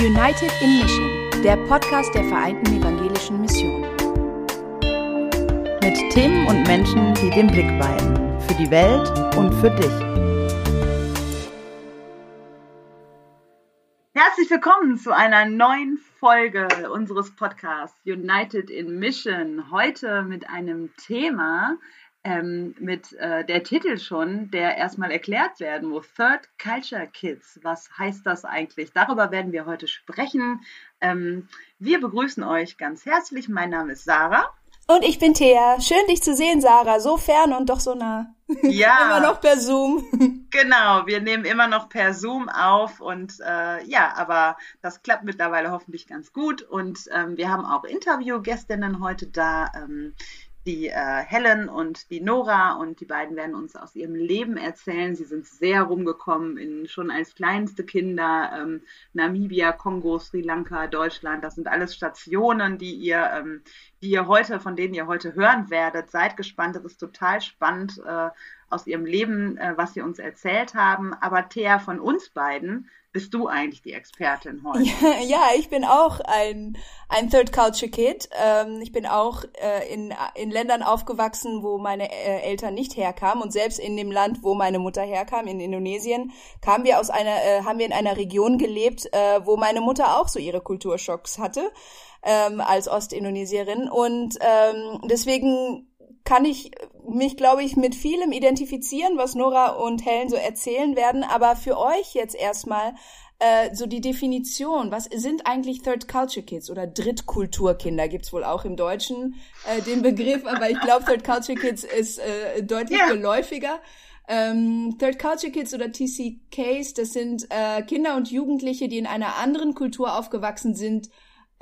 United in Mission, der Podcast der Vereinten Evangelischen Mission. Mit Themen und Menschen, die den Blick weiten. Für die Welt und für dich. Herzlich willkommen zu einer neuen Folge unseres Podcasts United in Mission. Heute mit einem Thema, ähm, mit äh, der Titel schon, der erstmal erklärt werden muss. Third Culture Kids. Was heißt das eigentlich? Darüber werden wir heute sprechen. Ähm, wir begrüßen euch ganz herzlich. Mein Name ist Sarah. Und ich bin Thea. Schön, dich zu sehen, Sarah. So fern und doch so nah. Ja. immer noch per Zoom. genau, wir nehmen immer noch per Zoom auf und äh, ja, aber das klappt mittlerweile hoffentlich ganz gut und ähm, wir haben auch Interviewgästinnen heute da. Ähm, die äh, Helen und die Nora und die beiden werden uns aus ihrem Leben erzählen. Sie sind sehr rumgekommen, in, schon als kleinste Kinder, ähm, Namibia, Kongo, Sri Lanka, Deutschland. Das sind alles Stationen, die ihr, ähm, die ihr heute, von denen ihr heute hören werdet. Seid gespannt, das ist total spannend äh, aus ihrem Leben, äh, was sie uns erzählt haben. Aber Thea, von uns beiden bist du eigentlich die Expertin heute? Ja, ja ich bin auch ein, ein Third Culture Kid. Ähm, ich bin auch äh, in, in Ländern aufgewachsen, wo meine äh, Eltern nicht herkamen und selbst in dem Land, wo meine Mutter herkam, in Indonesien, kamen wir aus einer, äh, haben wir in einer Region gelebt, äh, wo meine Mutter auch so ihre Kulturschocks hatte ähm, als Ostindonesierin und ähm, deswegen kann ich mich, glaube ich, mit vielem identifizieren, was Nora und Helen so erzählen werden. Aber für euch jetzt erstmal äh, so die Definition. Was sind eigentlich Third Culture Kids oder Drittkulturkinder? Gibt's wohl auch im Deutschen äh, den Begriff, aber ich glaube, Third Culture Kids ist äh, deutlich yeah. geläufiger. Ähm, Third Culture Kids oder TCKs, das sind äh, Kinder und Jugendliche, die in einer anderen Kultur aufgewachsen sind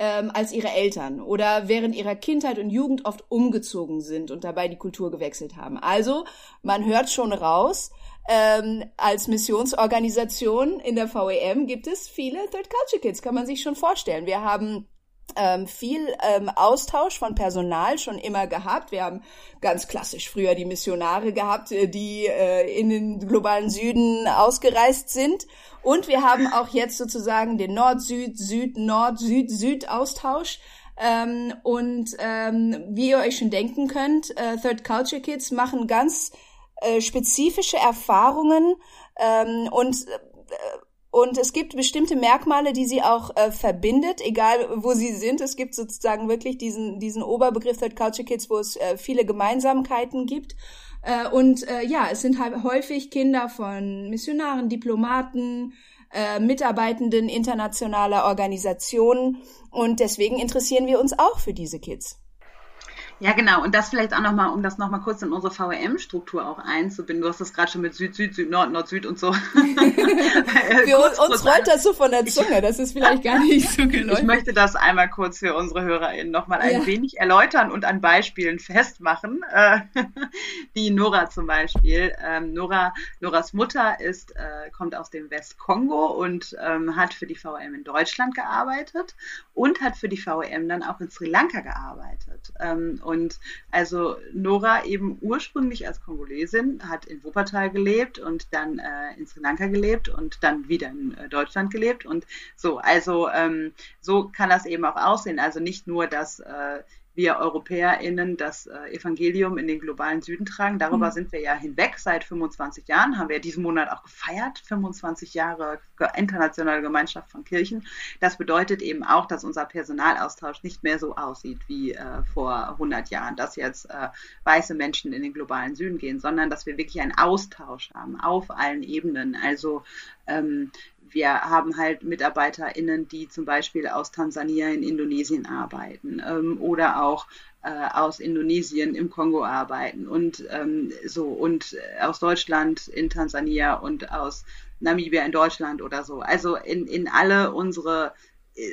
ähm, als ihre Eltern oder während ihrer Kindheit und Jugend oft umgezogen sind und dabei die Kultur gewechselt haben. Also man hört schon raus, ähm, als Missionsorganisation in der VEM gibt es viele Third Culture Kids, kann man sich schon vorstellen. Wir haben ähm, viel ähm, Austausch von Personal schon immer gehabt. Wir haben ganz klassisch früher die Missionare gehabt, äh, die äh, in den globalen Süden ausgereist sind. Und wir haben auch jetzt sozusagen den Nord-Süd, Süd-Nord, Süd-Süd-Austausch. Ähm, und ähm, wie ihr euch schon denken könnt, äh, Third Culture Kids machen ganz äh, spezifische Erfahrungen ähm, und äh, und es gibt bestimmte Merkmale, die sie auch äh, verbindet, egal wo sie sind. Es gibt sozusagen wirklich diesen, diesen Oberbegriff Third Culture Kids, wo es äh, viele Gemeinsamkeiten gibt. Äh, und äh, ja, es sind halt häufig Kinder von Missionaren, Diplomaten, äh, Mitarbeitenden internationaler Organisationen. Und deswegen interessieren wir uns auch für diese Kids. Ja, genau. Und das vielleicht auch nochmal, um das nochmal kurz in unsere VRM-Struktur auch einzubinden. Du hast das gerade schon mit Süd, Süd, Süd, Nord, Nord, Süd und so. für uns, uns rollt das so von der Zunge. Das ist vielleicht gar nicht so geläufig. Ich möchte das einmal kurz für unsere HörerInnen nochmal ein ja. wenig erläutern und an Beispielen festmachen. Äh, die Nora zum Beispiel. Ähm, Nora, Noras Mutter ist, äh, kommt aus dem Westkongo und ähm, hat für die VRM in Deutschland gearbeitet und hat für die VRM dann auch in Sri Lanka gearbeitet. Ähm, und also Nora eben ursprünglich als Kongolesin hat in Wuppertal gelebt und dann äh, in Sri Lanka gelebt und dann wieder in äh, Deutschland gelebt und so. Also ähm, so kann das eben auch aussehen. Also nicht nur, dass äh, wir EuropäerInnen das äh, Evangelium in den globalen Süden tragen. Darüber mhm. sind wir ja hinweg. Seit 25 Jahren haben wir diesen Monat auch gefeiert. 25 Jahre internationale Gemeinschaft von Kirchen. Das bedeutet eben auch, dass unser Personalaustausch nicht mehr so aussieht wie äh, vor 100 Jahren, dass jetzt äh, weiße Menschen in den globalen Süden gehen, sondern dass wir wirklich einen Austausch haben auf allen Ebenen. Also ähm, wir haben halt MitarbeiterInnen, die zum Beispiel aus Tansania in Indonesien arbeiten ähm, oder auch äh, aus Indonesien im Kongo arbeiten und ähm, so und aus Deutschland in Tansania und aus Namibia in Deutschland oder so. Also in, in alle unsere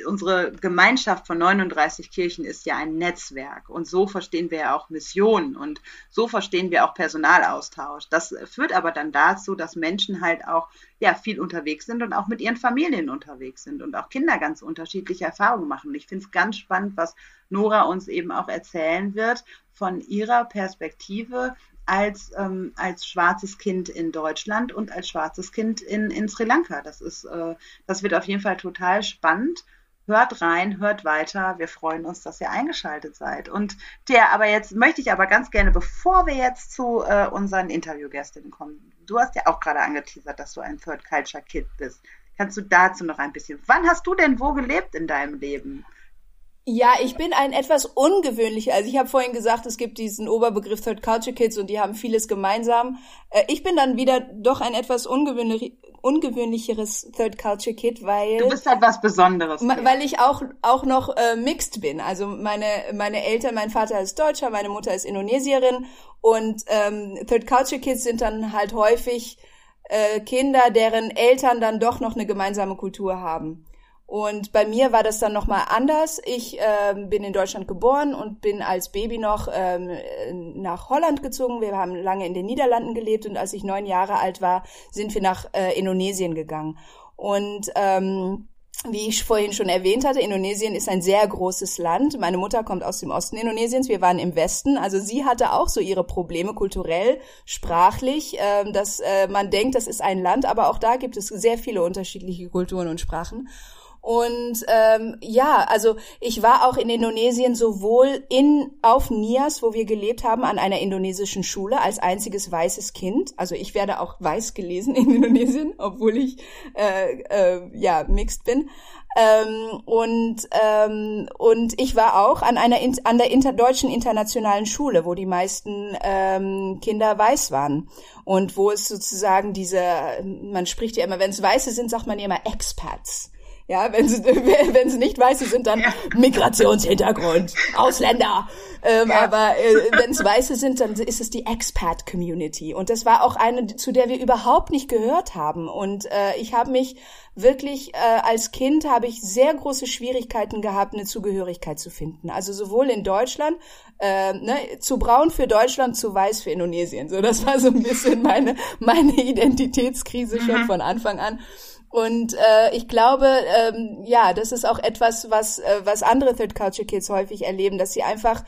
unsere Gemeinschaft von 39 Kirchen ist ja ein Netzwerk und so verstehen wir ja auch Mission und so verstehen wir auch Personalaustausch. Das führt aber dann dazu, dass Menschen halt auch ja viel unterwegs sind und auch mit ihren Familien unterwegs sind und auch Kinder ganz unterschiedliche Erfahrungen machen. Ich finde es ganz spannend, was Nora uns eben auch erzählen wird von ihrer Perspektive als, ähm, als schwarzes Kind in Deutschland und als schwarzes Kind in, in Sri Lanka. Das ist, äh, das wird auf jeden Fall total spannend. Hört rein, hört weiter. Wir freuen uns, dass ihr eingeschaltet seid. Und der, aber jetzt möchte ich aber ganz gerne, bevor wir jetzt zu äh, unseren Interviewgästinnen kommen, du hast ja auch gerade angeteasert, dass du ein Third Culture Kid bist. Kannst du dazu noch ein bisschen? Wann hast du denn wo gelebt in deinem Leben? Ja, ich bin ein etwas ungewöhnlicher. Also ich habe vorhin gesagt, es gibt diesen Oberbegriff Third Culture Kids und die haben vieles gemeinsam. Äh, ich bin dann wieder doch ein etwas ungewöhnlich, ungewöhnlicheres Third Culture Kid, weil du bist halt was Besonderes. Weil ich auch auch noch äh, mixed bin. Also meine meine Eltern, mein Vater ist Deutscher, meine Mutter ist Indonesierin und ähm, Third Culture Kids sind dann halt häufig äh, Kinder, deren Eltern dann doch noch eine gemeinsame Kultur haben. Und bei mir war das dann nochmal anders. Ich ähm, bin in Deutschland geboren und bin als Baby noch ähm, nach Holland gezogen. Wir haben lange in den Niederlanden gelebt und als ich neun Jahre alt war, sind wir nach äh, Indonesien gegangen. Und ähm, wie ich vorhin schon erwähnt hatte, Indonesien ist ein sehr großes Land. Meine Mutter kommt aus dem Osten Indonesiens, wir waren im Westen. Also sie hatte auch so ihre Probleme kulturell, sprachlich, äh, dass äh, man denkt, das ist ein Land, aber auch da gibt es sehr viele unterschiedliche Kulturen und Sprachen. Und ähm, ja, also ich war auch in Indonesien sowohl in auf Nias, wo wir gelebt haben, an einer indonesischen Schule als einziges weißes Kind. Also ich werde auch weiß gelesen in Indonesien, obwohl ich äh, äh, ja mixed bin. Ähm, und ähm, und ich war auch an einer an der inter, deutschen internationalen Schule, wo die meisten ähm, Kinder weiß waren und wo es sozusagen diese man spricht ja immer, wenn es Weiße sind, sagt man ja immer Expats. Ja, wenn sie, wenn sie nicht Weiße sind, dann ja. Migrationshintergrund, Ausländer. Ähm, ja. Aber äh, wenn es Weiße sind, dann ist es die Expat-Community. Und das war auch eine, zu der wir überhaupt nicht gehört haben. Und äh, ich habe mich wirklich, äh, als Kind habe ich sehr große Schwierigkeiten gehabt, eine Zugehörigkeit zu finden. Also sowohl in Deutschland, äh, ne, zu braun für Deutschland, zu weiß für Indonesien. So, das war so ein bisschen meine, meine Identitätskrise schon mhm. von Anfang an. Und äh, ich glaube, ähm, ja, das ist auch etwas, was, äh, was andere Third Culture Kids häufig erleben, dass sie einfach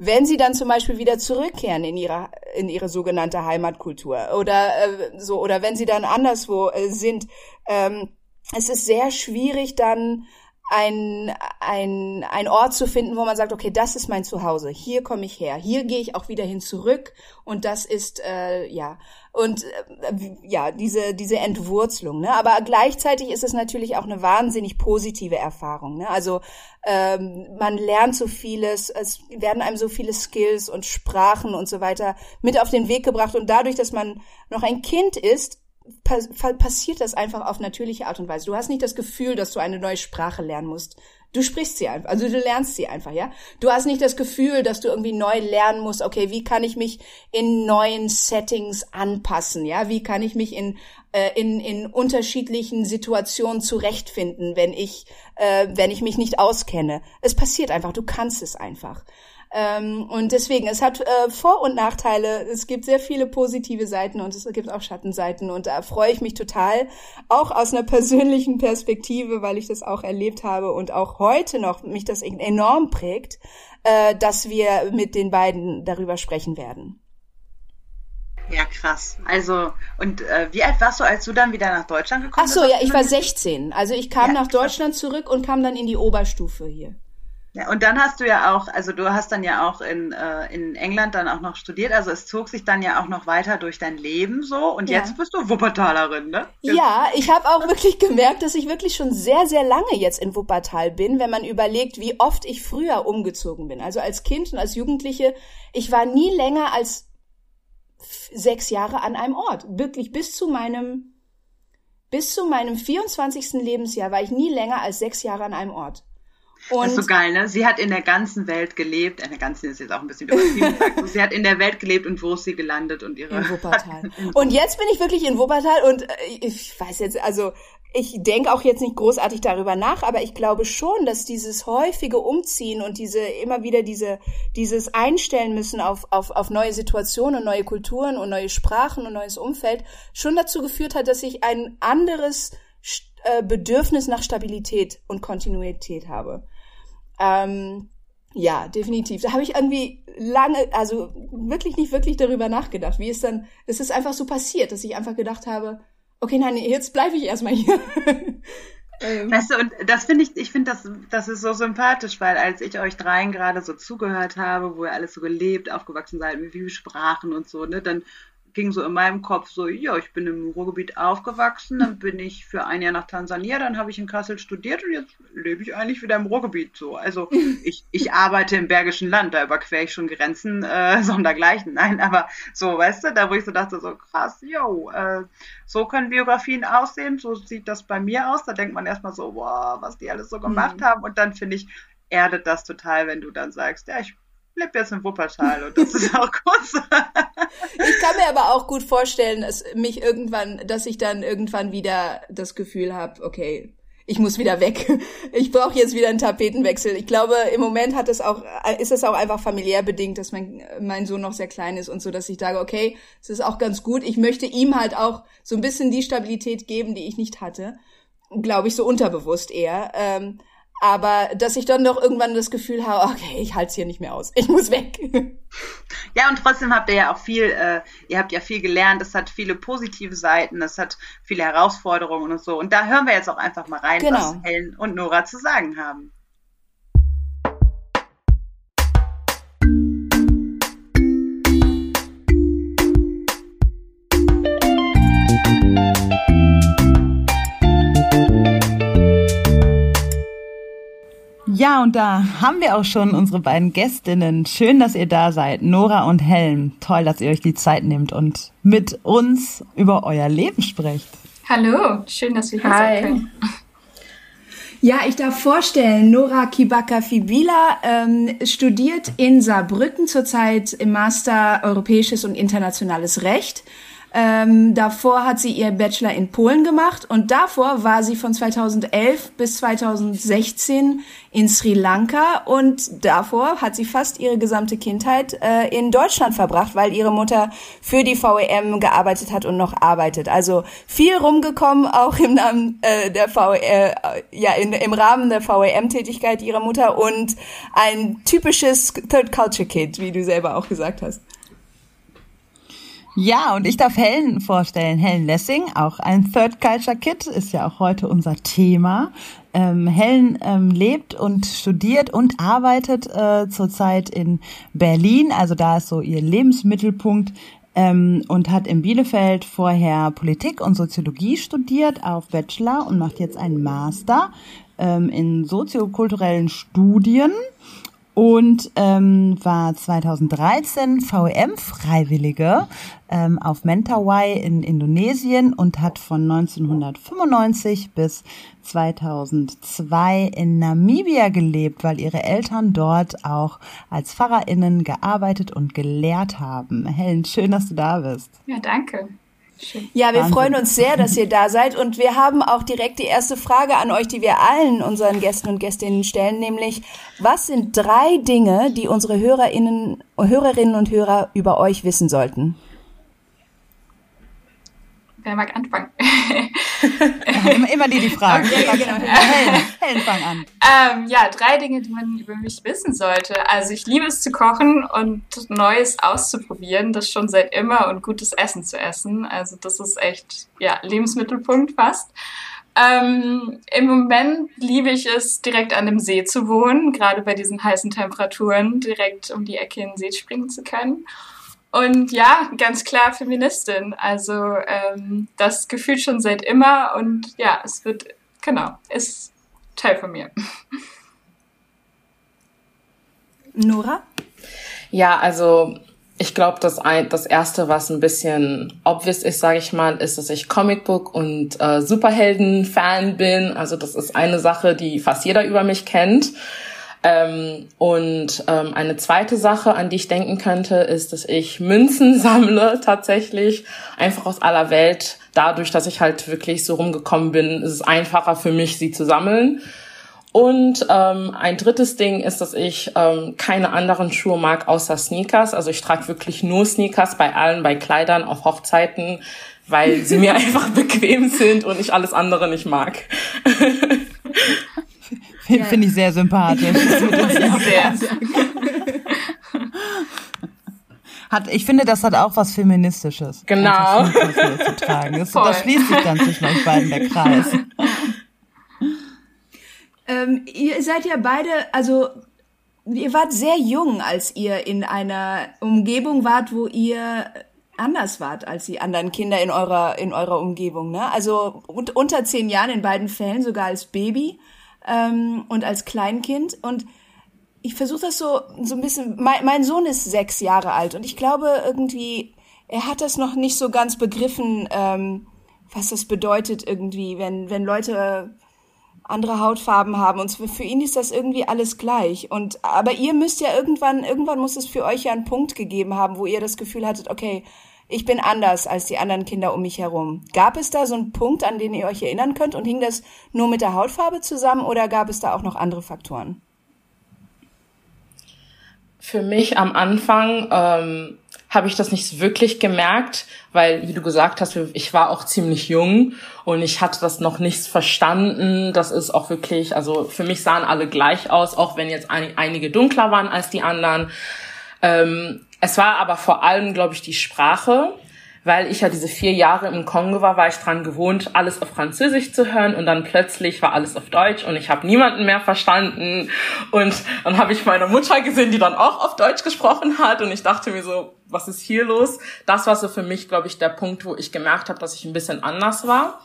wenn sie dann zum Beispiel wieder zurückkehren in ihre in ihre sogenannte Heimatkultur oder äh, so oder wenn sie dann anderswo äh, sind, ähm, es ist sehr schwierig dann ein, ein, ein Ort zu finden, wo man sagt, okay, das ist mein Zuhause, hier komme ich her, hier gehe ich auch wieder hin zurück und das ist äh, ja und äh, ja diese diese Entwurzelung. Ne? Aber gleichzeitig ist es natürlich auch eine wahnsinnig positive Erfahrung. Ne? Also ähm, man lernt so vieles, es werden einem so viele Skills und Sprachen und so weiter mit auf den Weg gebracht und dadurch, dass man noch ein Kind ist, passiert das einfach auf natürliche Art und Weise. Du hast nicht das Gefühl, dass du eine neue Sprache lernen musst. Du sprichst sie einfach, also du lernst sie einfach, ja. Du hast nicht das Gefühl, dass du irgendwie neu lernen musst, okay, wie kann ich mich in neuen Settings anpassen, ja? Wie kann ich mich in, äh, in, in unterschiedlichen Situationen zurechtfinden, wenn ich, äh, wenn ich mich nicht auskenne? Es passiert einfach, du kannst es einfach. Ähm, und deswegen, es hat äh, Vor- und Nachteile. Es gibt sehr viele positive Seiten und es gibt auch Schattenseiten. Und da freue ich mich total, auch aus einer persönlichen Perspektive, weil ich das auch erlebt habe und auch heute noch mich das enorm prägt, äh, dass wir mit den beiden darüber sprechen werden. Ja, krass. Also, und äh, wie alt warst du, als du dann wieder nach Deutschland gekommen bist? Ach so, ja, ich war 16. Also ich kam ja, nach Deutschland zurück und kam dann in die Oberstufe hier. Ja, und dann hast du ja auch, also du hast dann ja auch in, äh, in England dann auch noch studiert, also es zog sich dann ja auch noch weiter durch dein Leben so und ja. jetzt bist du Wuppertalerin, ne? Jetzt. Ja, ich habe auch wirklich gemerkt, dass ich wirklich schon sehr, sehr lange jetzt in Wuppertal bin, wenn man überlegt, wie oft ich früher umgezogen bin. Also als Kind und als Jugendliche, ich war nie länger als sechs Jahre an einem Ort. Wirklich bis zu meinem, bis zu meinem 24. Lebensjahr war ich nie länger als sechs Jahre an einem Ort. Und das ist so geil, ne? Sie hat in der ganzen Welt gelebt. In der ganzen ist jetzt auch ein bisschen übertrieben. sie hat in der Welt gelebt und wo ist sie gelandet und ihre. In Wuppertal. und jetzt bin ich wirklich in Wuppertal und äh, ich weiß jetzt, also ich denke auch jetzt nicht großartig darüber nach, aber ich glaube schon, dass dieses häufige Umziehen und diese immer wieder diese dieses Einstellen müssen auf auf auf neue Situationen, neue Kulturen und neue Sprachen und neues Umfeld schon dazu geführt hat, dass ich ein anderes äh, Bedürfnis nach Stabilität und Kontinuität habe. Ähm, Ja, definitiv. Da habe ich irgendwie lange, also wirklich nicht wirklich darüber nachgedacht, wie es dann, es ist einfach so passiert, dass ich einfach gedacht habe, okay, nein, jetzt bleibe ich erstmal hier. Ähm. Weißt du, und das finde ich, ich finde das, das ist so sympathisch, weil als ich euch dreien gerade so zugehört habe, wo ihr alles so gelebt, aufgewachsen seid, mit Sprachen und so, ne, dann ging so in meinem Kopf so, ja, ich bin im Ruhrgebiet aufgewachsen, dann bin ich für ein Jahr nach Tansania, dann habe ich in Kassel studiert und jetzt lebe ich eigentlich wieder im Ruhrgebiet so. Also ich, ich arbeite im Bergischen Land, da überquere ich schon Grenzen äh, sondergleichen. Nein, aber so, weißt du, da wo ich so dachte, so krass, yo, äh, so können Biografien aussehen, so sieht das bei mir aus. Da denkt man erstmal so, wow, was die alles so gemacht mhm. haben und dann finde ich, erdet das total, wenn du dann sagst, ja, ich lebe jetzt in Wuppertal und das ist auch kurz. ich kann mir aber auch gut vorstellen, dass mich irgendwann, dass ich dann irgendwann wieder das Gefühl habe, okay, ich muss wieder weg. Ich brauche jetzt wieder einen Tapetenwechsel. Ich glaube, im Moment hat es auch, ist es auch einfach familiär bedingt, dass mein, mein Sohn noch sehr klein ist und so, dass ich sage, okay, es ist auch ganz gut. Ich möchte ihm halt auch so ein bisschen die Stabilität geben, die ich nicht hatte. Glaube ich, so unterbewusst eher. Ähm, aber dass ich dann doch irgendwann das Gefühl habe, okay, ich halte es hier nicht mehr aus, ich muss weg. Ja, und trotzdem habt ihr ja auch viel, äh, ihr habt ja viel gelernt, es hat viele positive Seiten, es hat viele Herausforderungen und so. Und da hören wir jetzt auch einfach mal rein, genau. was Helen und Nora zu sagen haben. Ja, und da haben wir auch schon unsere beiden Gästinnen. Schön, dass ihr da seid, Nora und Helen. Toll, dass ihr euch die Zeit nehmt und mit uns über euer Leben sprecht. Hallo, schön, dass wir hier sein können. Ja, ich darf vorstellen, Nora Kibaka Fibila ähm, studiert in Saarbrücken zurzeit im Master Europäisches und Internationales Recht ähm, davor hat sie ihr Bachelor in Polen gemacht und davor war sie von 2011 bis 2016 in Sri Lanka und davor hat sie fast ihre gesamte Kindheit äh, in Deutschland verbracht, weil ihre Mutter für die VEM gearbeitet hat und noch arbeitet. Also viel rumgekommen, auch im Namen äh, der VE, äh, ja in, im Rahmen der VEM-Tätigkeit ihrer Mutter und ein typisches Third Culture Kid, wie du selber auch gesagt hast. Ja, und ich darf Helen vorstellen. Helen Lessing, auch ein Third Culture Kid, ist ja auch heute unser Thema. Ähm, Helen ähm, lebt und studiert und arbeitet äh, zurzeit in Berlin. Also da ist so ihr Lebensmittelpunkt ähm, und hat in Bielefeld vorher Politik und Soziologie studiert auf Bachelor und macht jetzt einen Master ähm, in soziokulturellen Studien und ähm, war 2013 VEM-Freiwillige ähm, auf Mentawai in Indonesien und hat von 1995 bis 2002 in Namibia gelebt, weil ihre Eltern dort auch als PfarrerInnen gearbeitet und gelehrt haben. Helen, schön, dass du da bist. Ja, danke. Ja, wir Wahnsinn. freuen uns sehr, dass ihr da seid und wir haben auch direkt die erste Frage an euch, die wir allen unseren Gästen und Gästinnen stellen, nämlich was sind drei Dinge, die unsere Hörerinnen, Hörerinnen und Hörer über euch wissen sollten? Wer mag anfangen? ja, immer, die die Frage. Okay, genau. Helen, Helen, fang an. Ähm, ja, drei Dinge, die man über mich wissen sollte. Also ich liebe es zu kochen und Neues auszuprobieren, das schon seit immer und gutes Essen zu essen. Also das ist echt, ja, Lebensmittelpunkt fast. Ähm, Im Moment liebe ich es, direkt an dem See zu wohnen, gerade bei diesen heißen Temperaturen, direkt um die Ecke in den See springen zu können. Und ja, ganz klar Feministin. Also ähm, das gefühlt schon seit immer und ja, es wird, genau, ist Teil von mir. Nora? Ja, also ich glaube, das, ein, das erste, was ein bisschen obvious ist, sage ich mal, ist, dass ich Comicbook und äh, Superhelden-Fan bin. Also das ist eine Sache, die fast jeder über mich kennt. Ähm, und ähm, eine zweite Sache, an die ich denken könnte, ist, dass ich Münzen sammle tatsächlich einfach aus aller Welt. Dadurch, dass ich halt wirklich so rumgekommen bin, ist es einfacher für mich, sie zu sammeln. Und ähm, ein drittes Ding ist, dass ich ähm, keine anderen Schuhe mag außer Sneakers. Also ich trage wirklich nur Sneakers bei allen, bei Kleidern, auf Hochzeiten, weil sie mir einfach bequem sind und ich alles andere nicht mag. Finde find ich sehr sympathisch. sehr. Hat, ich finde, das hat auch was Feministisches. Genau. Zu tragen. Das, da schließt sich dann zwischen euch beiden der Kreis. Ähm, ihr seid ja beide, also ihr wart sehr jung, als ihr in einer Umgebung wart, wo ihr anders wart als die anderen Kinder in eurer in eurer Umgebung. Ne? Also un unter zehn Jahren in beiden Fällen, sogar als Baby ähm, und als Kleinkind. Und ich versuche das so so ein bisschen. Mein, mein Sohn ist sechs Jahre alt und ich glaube irgendwie, er hat das noch nicht so ganz begriffen, ähm, was das bedeutet irgendwie, wenn wenn Leute andere Hautfarben haben und für ihn ist das irgendwie alles gleich und aber ihr müsst ja irgendwann irgendwann muss es für euch ja einen Punkt gegeben haben, wo ihr das Gefühl hattet, okay, ich bin anders als die anderen Kinder um mich herum. Gab es da so einen Punkt, an den ihr euch erinnern könnt und hing das nur mit der Hautfarbe zusammen oder gab es da auch noch andere Faktoren? Für mich am Anfang ähm, habe ich das nicht wirklich gemerkt, weil, wie du gesagt hast, ich war auch ziemlich jung und ich hatte das noch nicht verstanden. Das ist auch wirklich, also für mich sahen alle gleich aus, auch wenn jetzt ein, einige dunkler waren als die anderen. Ähm, es war aber vor allem, glaube ich, die Sprache weil ich ja diese vier Jahre im Kongo war, war ich dran gewohnt, alles auf Französisch zu hören und dann plötzlich war alles auf Deutsch und ich habe niemanden mehr verstanden und dann habe ich meine Mutter gesehen, die dann auch auf Deutsch gesprochen hat und ich dachte mir so, was ist hier los? Das war so für mich, glaube ich, der Punkt, wo ich gemerkt habe, dass ich ein bisschen anders war.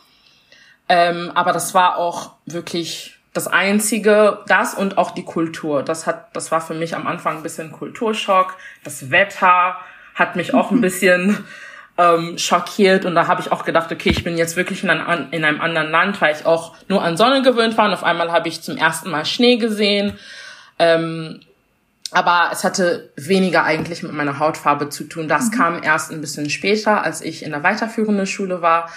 Ähm, aber das war auch wirklich das einzige, das und auch die Kultur. Das hat, das war für mich am Anfang ein bisschen Kulturschock. Das Wetter hat mich auch ein bisschen ähm, schockiert und da habe ich auch gedacht, okay, ich bin jetzt wirklich in, ein, in einem anderen Land, weil ich auch nur an Sonne gewöhnt war und auf einmal habe ich zum ersten Mal Schnee gesehen. Ähm, aber es hatte weniger eigentlich mit meiner Hautfarbe zu tun. Das mhm. kam erst ein bisschen später, als ich in der weiterführenden Schule war.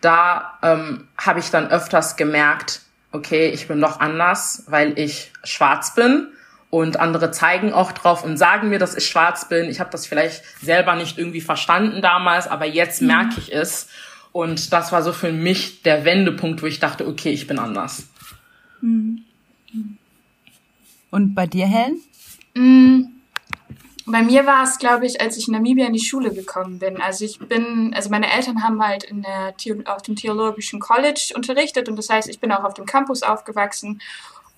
Da ähm, habe ich dann öfters gemerkt, okay, ich bin doch anders, weil ich schwarz bin und andere zeigen auch drauf und sagen mir, dass ich schwarz bin. Ich habe das vielleicht selber nicht irgendwie verstanden damals, aber jetzt mhm. merke ich es. Und das war so für mich der Wendepunkt, wo ich dachte, okay, ich bin anders. Mhm. Und bei dir, Helen? Mhm. Bei mir war es, glaube ich, als ich in Namibia in die Schule gekommen bin. Also ich bin, also meine Eltern haben halt in der, auf dem Theologischen College unterrichtet und das heißt, ich bin auch auf dem Campus aufgewachsen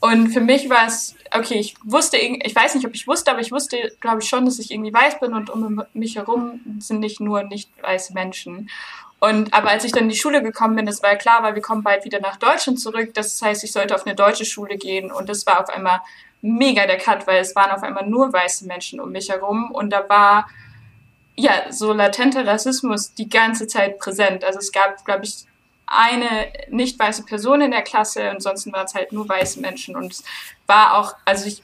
und für mich war es, okay, ich wusste, ich weiß nicht, ob ich wusste, aber ich wusste, glaube ich, schon, dass ich irgendwie weiß bin und um mich herum sind nicht nur nicht weiße Menschen. Und aber als ich dann in die Schule gekommen bin, das war klar, weil wir kommen bald wieder nach Deutschland zurück. Das heißt, ich sollte auf eine deutsche Schule gehen und das war auf einmal mega der Cut, weil es waren auf einmal nur weiße Menschen um mich herum und da war ja so latenter Rassismus die ganze Zeit präsent. Also es gab, glaube ich, eine nicht weiße Person in der Klasse, ansonsten waren es halt nur weiße Menschen. Und es war auch, also ich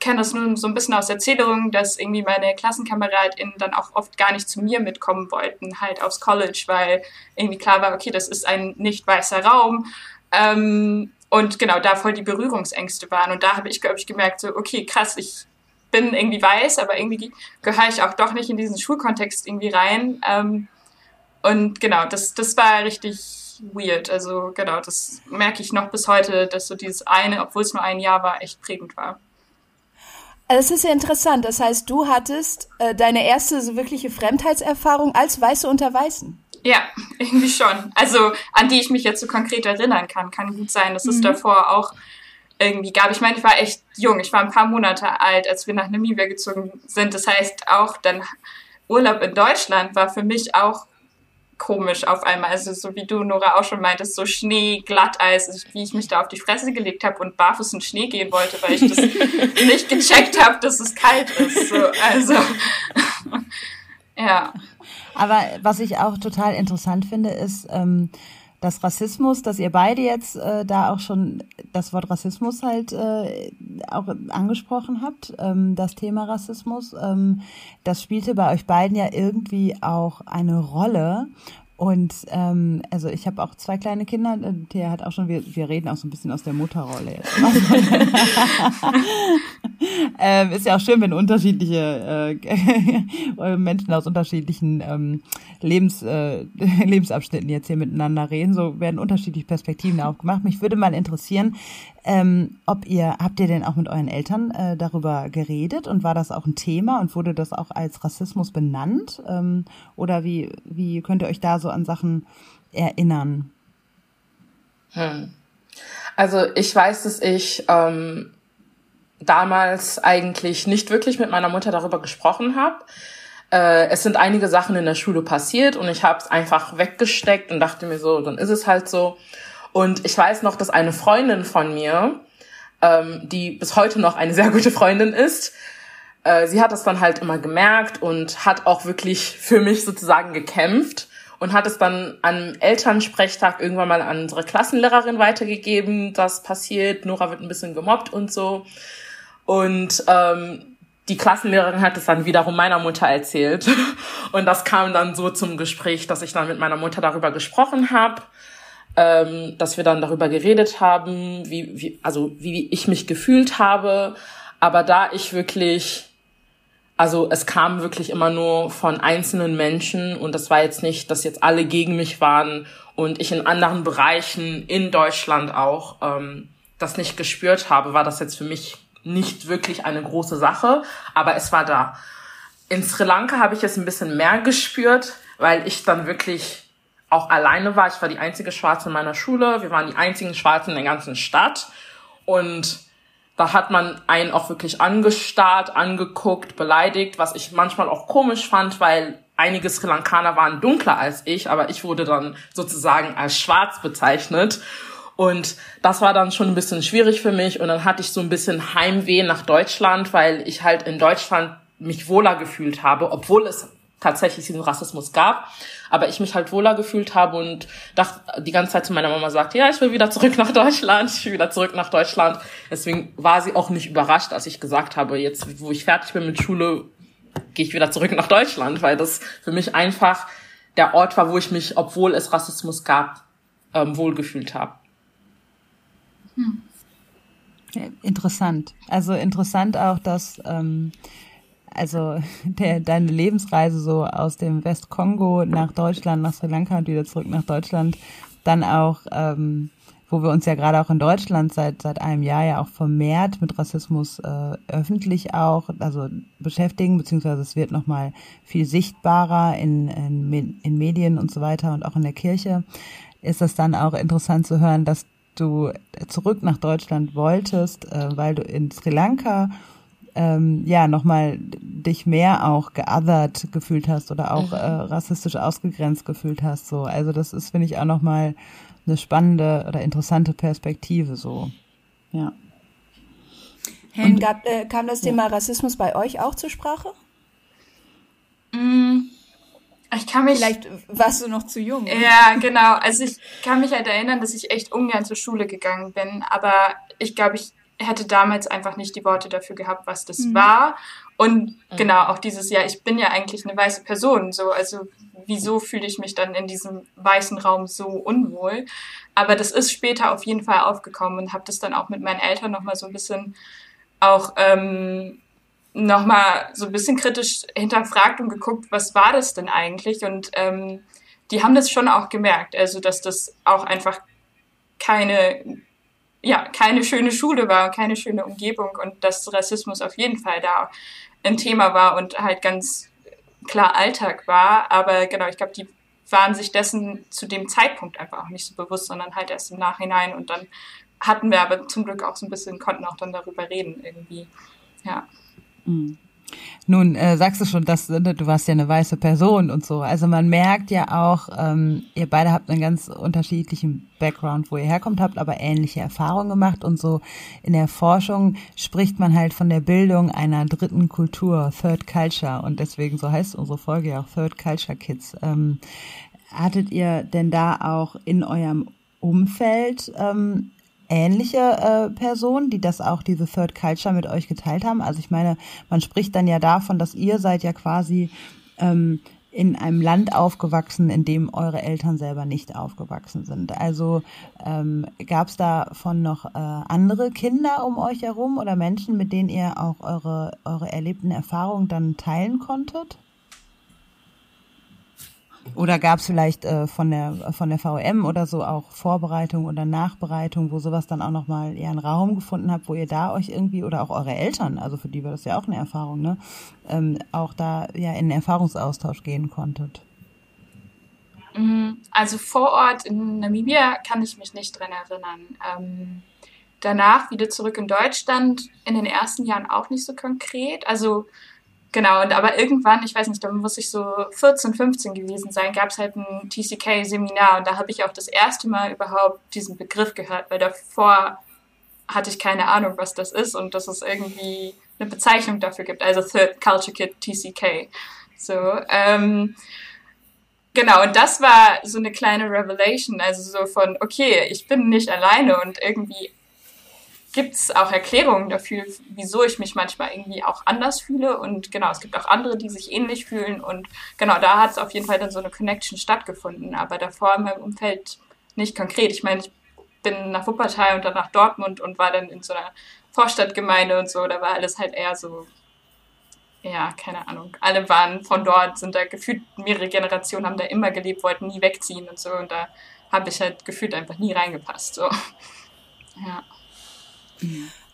kenne das nun so ein bisschen aus Erzählungen, dass irgendwie meine KlassenkameradInnen dann auch oft gar nicht zu mir mitkommen wollten, halt aufs College, weil irgendwie klar war, okay, das ist ein nicht weißer Raum. Ähm, und genau da voll die Berührungsängste waren. Und da habe ich, glaube ich, gemerkt, so, okay, krass, ich bin irgendwie weiß, aber irgendwie gehöre ich auch doch nicht in diesen Schulkontext irgendwie rein. Ähm, und genau, das, das war richtig weird. Also genau, das merke ich noch bis heute, dass so dieses eine, obwohl es nur ein Jahr war, echt prägend war. Also es ist ja interessant. Das heißt, du hattest äh, deine erste so wirkliche Fremdheitserfahrung als Weiße unter Weißen. Ja, irgendwie schon. Also an die ich mich jetzt so konkret erinnern kann. Kann gut sein, dass mhm. es davor auch irgendwie gab. Ich meine, ich war echt jung. Ich war ein paar Monate alt, als wir nach Namibia gezogen sind. Das heißt, auch dann Urlaub in Deutschland war für mich auch komisch auf einmal. Also so wie du, Nora, auch schon meintest, so Schnee, Glatteis, wie ich mich da auf die Fresse gelegt habe und barfuß in Schnee gehen wollte, weil ich das nicht gecheckt habe, dass es kalt ist. So, also ja. Aber was ich auch total interessant finde, ist, ähm, dass Rassismus, dass ihr beide jetzt äh, da auch schon das Wort Rassismus halt äh, auch angesprochen habt, ähm, das Thema Rassismus, ähm, das spielte bei euch beiden ja irgendwie auch eine Rolle. Und ähm, also ich habe auch zwei kleine Kinder, äh, der hat auch schon, wir, wir reden auch so ein bisschen aus der Mutterrolle jetzt. ähm, ist ja auch schön, wenn unterschiedliche äh, Menschen aus unterschiedlichen ähm, Lebens, äh, Lebensabschnitten jetzt hier miteinander reden. So werden unterschiedliche Perspektiven aufgemacht. Mich würde mal interessieren, ähm, ob ihr, habt ihr denn auch mit euren Eltern äh, darüber geredet und war das auch ein Thema und wurde das auch als Rassismus benannt? Ähm, oder wie, wie könnt ihr euch da so an Sachen erinnern? Hm. Also ich weiß, dass ich ähm, damals eigentlich nicht wirklich mit meiner Mutter darüber gesprochen habe. Äh, es sind einige Sachen in der Schule passiert und ich habe es einfach weggesteckt und dachte mir so, dann ist es halt so. Und ich weiß noch, dass eine Freundin von mir, ähm, die bis heute noch eine sehr gute Freundin ist, äh, sie hat es dann halt immer gemerkt und hat auch wirklich für mich sozusagen gekämpft und hat es dann am Elternsprechtag irgendwann mal an unsere Klassenlehrerin weitergegeben, das passiert, Nora wird ein bisschen gemobbt und so. Und ähm, die Klassenlehrerin hat es dann wiederum meiner Mutter erzählt. Und das kam dann so zum Gespräch, dass ich dann mit meiner Mutter darüber gesprochen habe, ähm, dass wir dann darüber geredet haben, wie, wie, also wie ich mich gefühlt habe. Aber da ich wirklich, also es kam wirklich immer nur von einzelnen Menschen und das war jetzt nicht, dass jetzt alle gegen mich waren und ich in anderen Bereichen in Deutschland auch ähm, das nicht gespürt habe, war das jetzt für mich nicht wirklich eine große Sache, aber es war da. In Sri Lanka habe ich es ein bisschen mehr gespürt, weil ich dann wirklich auch alleine war. Ich war die einzige Schwarze in meiner Schule. Wir waren die einzigen Schwarzen in der ganzen Stadt. Und da hat man einen auch wirklich angestarrt, angeguckt, beleidigt, was ich manchmal auch komisch fand, weil einige Sri Lankaner waren dunkler als ich, aber ich wurde dann sozusagen als schwarz bezeichnet. Und das war dann schon ein bisschen schwierig für mich. Und dann hatte ich so ein bisschen Heimweh nach Deutschland, weil ich halt in Deutschland mich wohler gefühlt habe, obwohl es tatsächlich diesen Rassismus gab. Aber ich mich halt wohler gefühlt habe und dachte die ganze Zeit zu meiner Mama sagte, ja, ich will wieder zurück nach Deutschland, ich will wieder zurück nach Deutschland. Deswegen war sie auch nicht überrascht, als ich gesagt habe, jetzt, wo ich fertig bin mit Schule, gehe ich wieder zurück nach Deutschland, weil das für mich einfach der Ort war, wo ich mich, obwohl es Rassismus gab, ähm, wohlgefühlt habe. Hm. Interessant. Also interessant auch, dass ähm, also der, deine Lebensreise so aus dem Westkongo nach Deutschland, nach Sri Lanka und wieder zurück nach Deutschland, dann auch, ähm, wo wir uns ja gerade auch in Deutschland seit seit einem Jahr ja auch vermehrt mit Rassismus äh, öffentlich auch also beschäftigen, beziehungsweise es wird nochmal viel sichtbarer in, in, in Medien und so weiter und auch in der Kirche, ist das dann auch interessant zu hören, dass du zurück nach Deutschland wolltest, äh, weil du in Sri Lanka ähm, ja nochmal dich mehr auch geothert gefühlt hast oder auch mhm. äh, rassistisch ausgegrenzt gefühlt hast. So, also das ist finde ich auch nochmal eine spannende oder interessante Perspektive. So, ja. Helen, gab, äh, kam das Thema ja. Rassismus bei euch auch zur Sprache? Mm. Ich kann mich. Vielleicht warst du noch zu jung. Ja, genau. Also ich kann mich halt erinnern, dass ich echt ungern zur Schule gegangen bin. Aber ich glaube, ich hätte damals einfach nicht die Worte dafür gehabt, was das mhm. war. Und mhm. genau, auch dieses Jahr, ich bin ja eigentlich eine weiße Person. So, also wieso fühle ich mich dann in diesem weißen Raum so unwohl? Aber das ist später auf jeden Fall aufgekommen und habe das dann auch mit meinen Eltern nochmal so ein bisschen auch ähm, nochmal so ein bisschen kritisch hinterfragt und geguckt, was war das denn eigentlich? Und ähm, die haben das schon auch gemerkt, also dass das auch einfach keine, ja, keine schöne Schule war, keine schöne Umgebung und dass Rassismus auf jeden Fall da ein Thema war und halt ganz klar Alltag war. Aber genau, ich glaube, die waren sich dessen zu dem Zeitpunkt einfach auch nicht so bewusst, sondern halt erst im Nachhinein und dann hatten wir aber zum Glück auch so ein bisschen, konnten auch dann darüber reden irgendwie. Ja. Mhm. Nun äh, sagst du schon, dass ne, du warst ja eine weiße Person und so. Also man merkt ja auch, ähm, ihr beide habt einen ganz unterschiedlichen Background, wo ihr herkommt, habt aber ähnliche Erfahrungen gemacht und so in der Forschung spricht man halt von der Bildung einer dritten Kultur, Third Culture und deswegen so heißt unsere Folge ja auch Third Culture Kids. Ähm, hattet ihr denn da auch in eurem Umfeld ähm, ähnliche äh, Personen, die das auch diese Third Culture mit euch geteilt haben? Also ich meine, man spricht dann ja davon, dass ihr seid ja quasi ähm, in einem Land aufgewachsen, in dem eure Eltern selber nicht aufgewachsen sind. Also ähm, gab es davon noch äh, andere Kinder um euch herum oder Menschen, mit denen ihr auch eure, eure erlebten Erfahrungen dann teilen konntet? Oder gab es vielleicht äh, von der von der VM oder so auch Vorbereitung oder Nachbereitung, wo sowas dann auch nochmal eher einen Raum gefunden habt, wo ihr da euch irgendwie oder auch eure Eltern, also für die war das ja auch eine Erfahrung, ne, ähm, auch da ja in Erfahrungsaustausch gehen konntet? Mhm. Also vor Ort in Namibia kann ich mich nicht dran erinnern. Ähm, danach wieder zurück in Deutschland, in den ersten Jahren auch nicht so konkret. Also Genau, und aber irgendwann, ich weiß nicht, da muss ich so 14, 15 gewesen sein, gab es halt ein TCK-Seminar und da habe ich auch das erste Mal überhaupt diesen Begriff gehört, weil davor hatte ich keine Ahnung, was das ist und dass es irgendwie eine Bezeichnung dafür gibt, also Third Culture Kit TCK. So, ähm, genau, und das war so eine kleine Revelation, also so von, okay, ich bin nicht alleine und irgendwie gibt es auch Erklärungen dafür, wieso ich mich manchmal irgendwie auch anders fühle. Und genau, es gibt auch andere, die sich ähnlich fühlen. Und genau, da hat es auf jeden Fall dann so eine Connection stattgefunden. Aber davor in meinem Umfeld nicht konkret. Ich meine, ich bin nach Wuppertal und dann nach Dortmund und war dann in so einer Vorstadtgemeinde und so. Da war alles halt eher so, ja, keine Ahnung. Alle waren von dort, sind da gefühlt mehrere Generationen, haben da immer gelebt, wollten nie wegziehen und so. Und da habe ich halt gefühlt einfach nie reingepasst. So. Ja.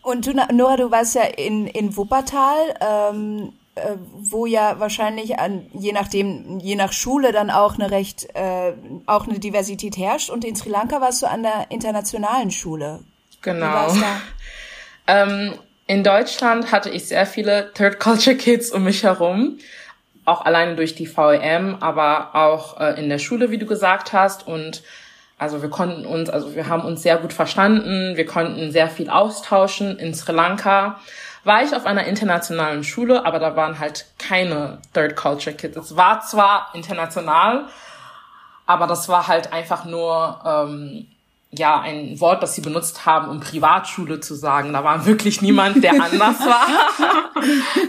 Und du, Nora, du warst ja in, in Wuppertal, ähm, äh, wo ja wahrscheinlich an, je nachdem, je nach Schule dann auch eine recht, äh, auch eine Diversität herrscht. Und in Sri Lanka warst du an der internationalen Schule. Genau. Ähm, in Deutschland hatte ich sehr viele Third Culture Kids um mich herum. Auch alleine durch die VEM, aber auch äh, in der Schule, wie du gesagt hast. Und also wir konnten uns, also wir haben uns sehr gut verstanden, wir konnten sehr viel austauschen. In Sri Lanka war ich auf einer internationalen Schule, aber da waren halt keine Third Culture Kids. Es war zwar international, aber das war halt einfach nur ähm, ja ein Wort, das sie benutzt haben, um Privatschule zu sagen. Da war wirklich niemand, der anders war.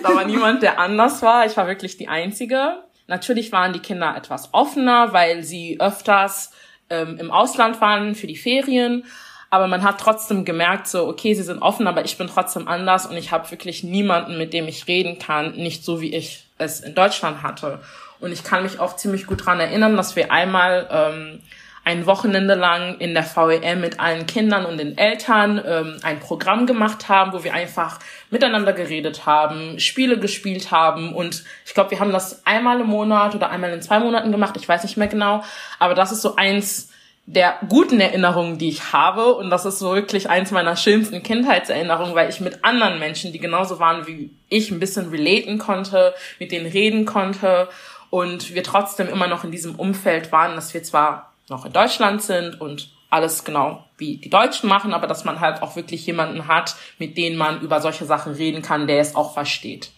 da war niemand, der anders war. Ich war wirklich die Einzige. Natürlich waren die Kinder etwas offener, weil sie öfters ähm, im Ausland waren für die Ferien. Aber man hat trotzdem gemerkt, so, okay, sie sind offen, aber ich bin trotzdem anders und ich habe wirklich niemanden, mit dem ich reden kann, nicht so wie ich es in Deutschland hatte. Und ich kann mich auch ziemlich gut dran erinnern, dass wir einmal ähm, ein Wochenende lang in der VEM mit allen Kindern und den Eltern ähm, ein Programm gemacht haben, wo wir einfach miteinander geredet haben, Spiele gespielt haben. Und ich glaube, wir haben das einmal im Monat oder einmal in zwei Monaten gemacht, ich weiß nicht mehr genau, aber das ist so eins der guten Erinnerungen, die ich habe. Und das ist so wirklich eins meiner schönsten Kindheitserinnerungen, weil ich mit anderen Menschen, die genauso waren wie ich, ein bisschen relaten konnte, mit denen reden konnte. Und wir trotzdem immer noch in diesem Umfeld waren, dass wir zwar noch in Deutschland sind und alles genau wie die Deutschen machen, aber dass man halt auch wirklich jemanden hat, mit dem man über solche Sachen reden kann, der es auch versteht.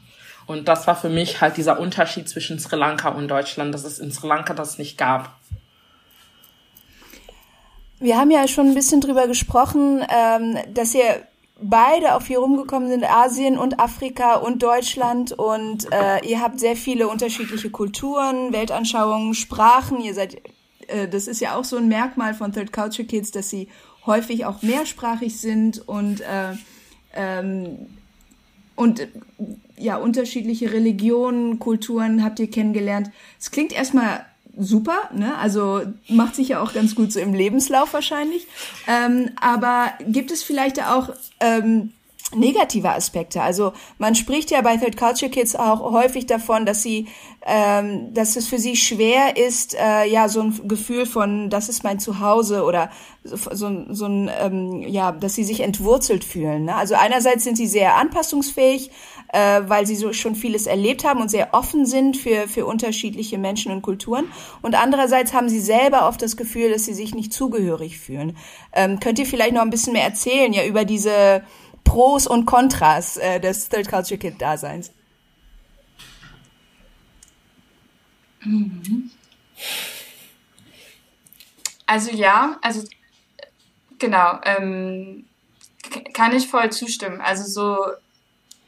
Und das war für mich halt dieser Unterschied zwischen Sri Lanka und Deutschland, dass es in Sri Lanka das nicht gab. Wir haben ja schon ein bisschen drüber gesprochen, ähm, dass ihr beide auf hier rumgekommen sind, Asien und Afrika und Deutschland und äh, ihr habt sehr viele unterschiedliche Kulturen, Weltanschauungen, Sprachen, ihr seid äh, das ist ja auch so ein Merkmal von Third Culture Kids, dass sie häufig auch mehrsprachig sind und äh, ähm, und ja unterschiedliche Religionen, Kulturen habt ihr kennengelernt. Es klingt erstmal super, ne? Also macht sich ja auch ganz gut so im Lebenslauf wahrscheinlich. Ähm, aber gibt es vielleicht auch ähm, negative Aspekte. Also man spricht ja bei Third Culture Kids auch häufig davon, dass sie, ähm, dass es für sie schwer ist, äh, ja so ein Gefühl von, das ist mein Zuhause oder so, so ein, ähm, ja, dass sie sich entwurzelt fühlen. Ne? Also einerseits sind sie sehr anpassungsfähig, äh, weil sie so schon vieles erlebt haben und sehr offen sind für für unterschiedliche Menschen und Kulturen. Und andererseits haben sie selber oft das Gefühl, dass sie sich nicht zugehörig fühlen. Ähm, könnt ihr vielleicht noch ein bisschen mehr erzählen, ja über diese Pros und Kontras äh, des Third Culture Kid Daseins? Mhm. Also ja, also genau, ähm, kann ich voll zustimmen. Also so,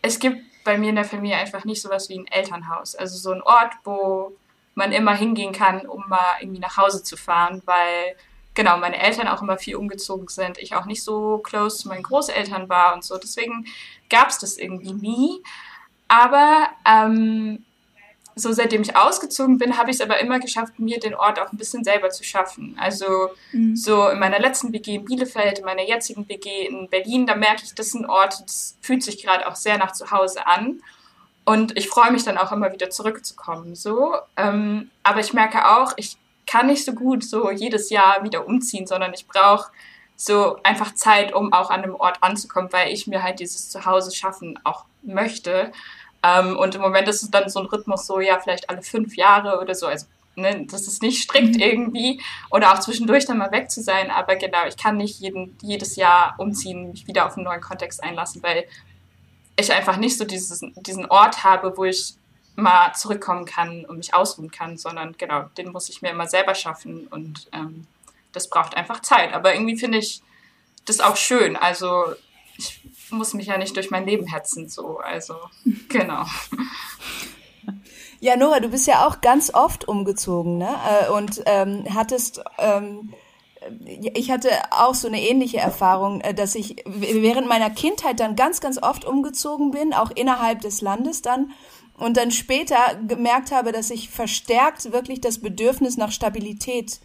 es gibt bei mir in der Familie einfach nicht sowas wie ein Elternhaus. Also so ein Ort, wo man immer hingehen kann, um mal irgendwie nach Hause zu fahren, weil genau meine Eltern auch immer viel umgezogen sind, ich auch nicht so close zu meinen Großeltern war und so. Deswegen gab es das irgendwie nie. Aber ähm, so seitdem ich ausgezogen bin, habe ich es aber immer geschafft, mir den Ort auch ein bisschen selber zu schaffen. Also mhm. so in meiner letzten WG in Bielefeld, in meiner jetzigen WG in Berlin, da merke ich, das ist ein Ort, das fühlt sich gerade auch sehr nach Zuhause an. Und ich freue mich dann auch immer wieder zurückzukommen. So, ähm, aber ich merke auch, ich kann nicht so gut so jedes Jahr wieder umziehen, sondern ich brauche so einfach Zeit, um auch an einem Ort anzukommen, weil ich mir halt dieses Zuhause schaffen auch möchte. Ähm, und im Moment ist es dann so ein Rhythmus, so ja, vielleicht alle fünf Jahre oder so. Also, ne, das ist nicht strikt mhm. irgendwie. Oder auch zwischendurch dann mal weg zu sein. Aber genau, ich kann nicht jeden, jedes Jahr umziehen, mich wieder auf einen neuen Kontext einlassen, weil ich einfach nicht so dieses, diesen Ort habe, wo ich mal zurückkommen kann und mich ausruhen kann, sondern genau, den muss ich mir immer selber schaffen und ähm, das braucht einfach Zeit. Aber irgendwie finde ich das auch schön. Also ich muss mich ja nicht durch mein Leben hetzen, so. Also, genau. Ja, Nora, du bist ja auch ganz oft umgezogen, ne? Äh, und ähm, hattest, ähm, ich hatte auch so eine ähnliche Erfahrung, äh, dass ich während meiner Kindheit dann ganz, ganz oft umgezogen bin, auch innerhalb des Landes dann. Und dann später gemerkt habe, dass ich verstärkt wirklich das Bedürfnis nach Stabilität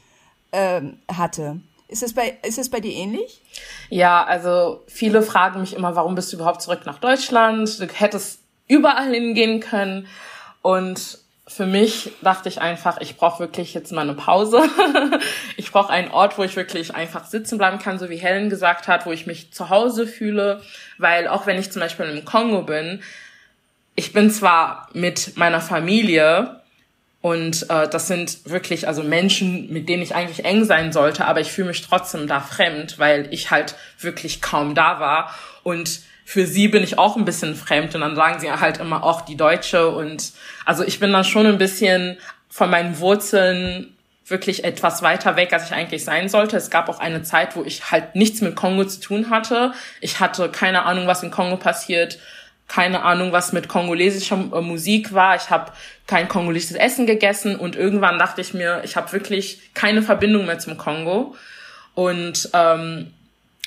ähm, hatte. Ist es bei, ist es bei dir ähnlich? Ja, also viele fragen mich immer, warum bist du überhaupt zurück nach Deutschland? Du hättest überall hingehen können. Und für mich dachte ich einfach, ich brauche wirklich jetzt mal eine Pause. ich brauche einen Ort, wo ich wirklich einfach sitzen bleiben kann, so wie Helen gesagt hat, wo ich mich zu Hause fühle. Weil auch wenn ich zum Beispiel im Kongo bin, ich bin zwar mit meiner Familie und äh, das sind wirklich also Menschen, mit denen ich eigentlich eng sein sollte, aber ich fühle mich trotzdem da fremd, weil ich halt wirklich kaum da war. Und für sie bin ich auch ein bisschen fremd. Und dann sagen sie halt immer auch die Deutsche. Und also ich bin dann schon ein bisschen von meinen Wurzeln wirklich etwas weiter weg, als ich eigentlich sein sollte. Es gab auch eine Zeit, wo ich halt nichts mit Kongo zu tun hatte. Ich hatte keine Ahnung, was in Kongo passiert keine Ahnung, was mit kongolesischer äh, Musik war. Ich habe kein kongolesisches Essen gegessen und irgendwann dachte ich mir, ich habe wirklich keine Verbindung mehr zum Kongo. Und ähm,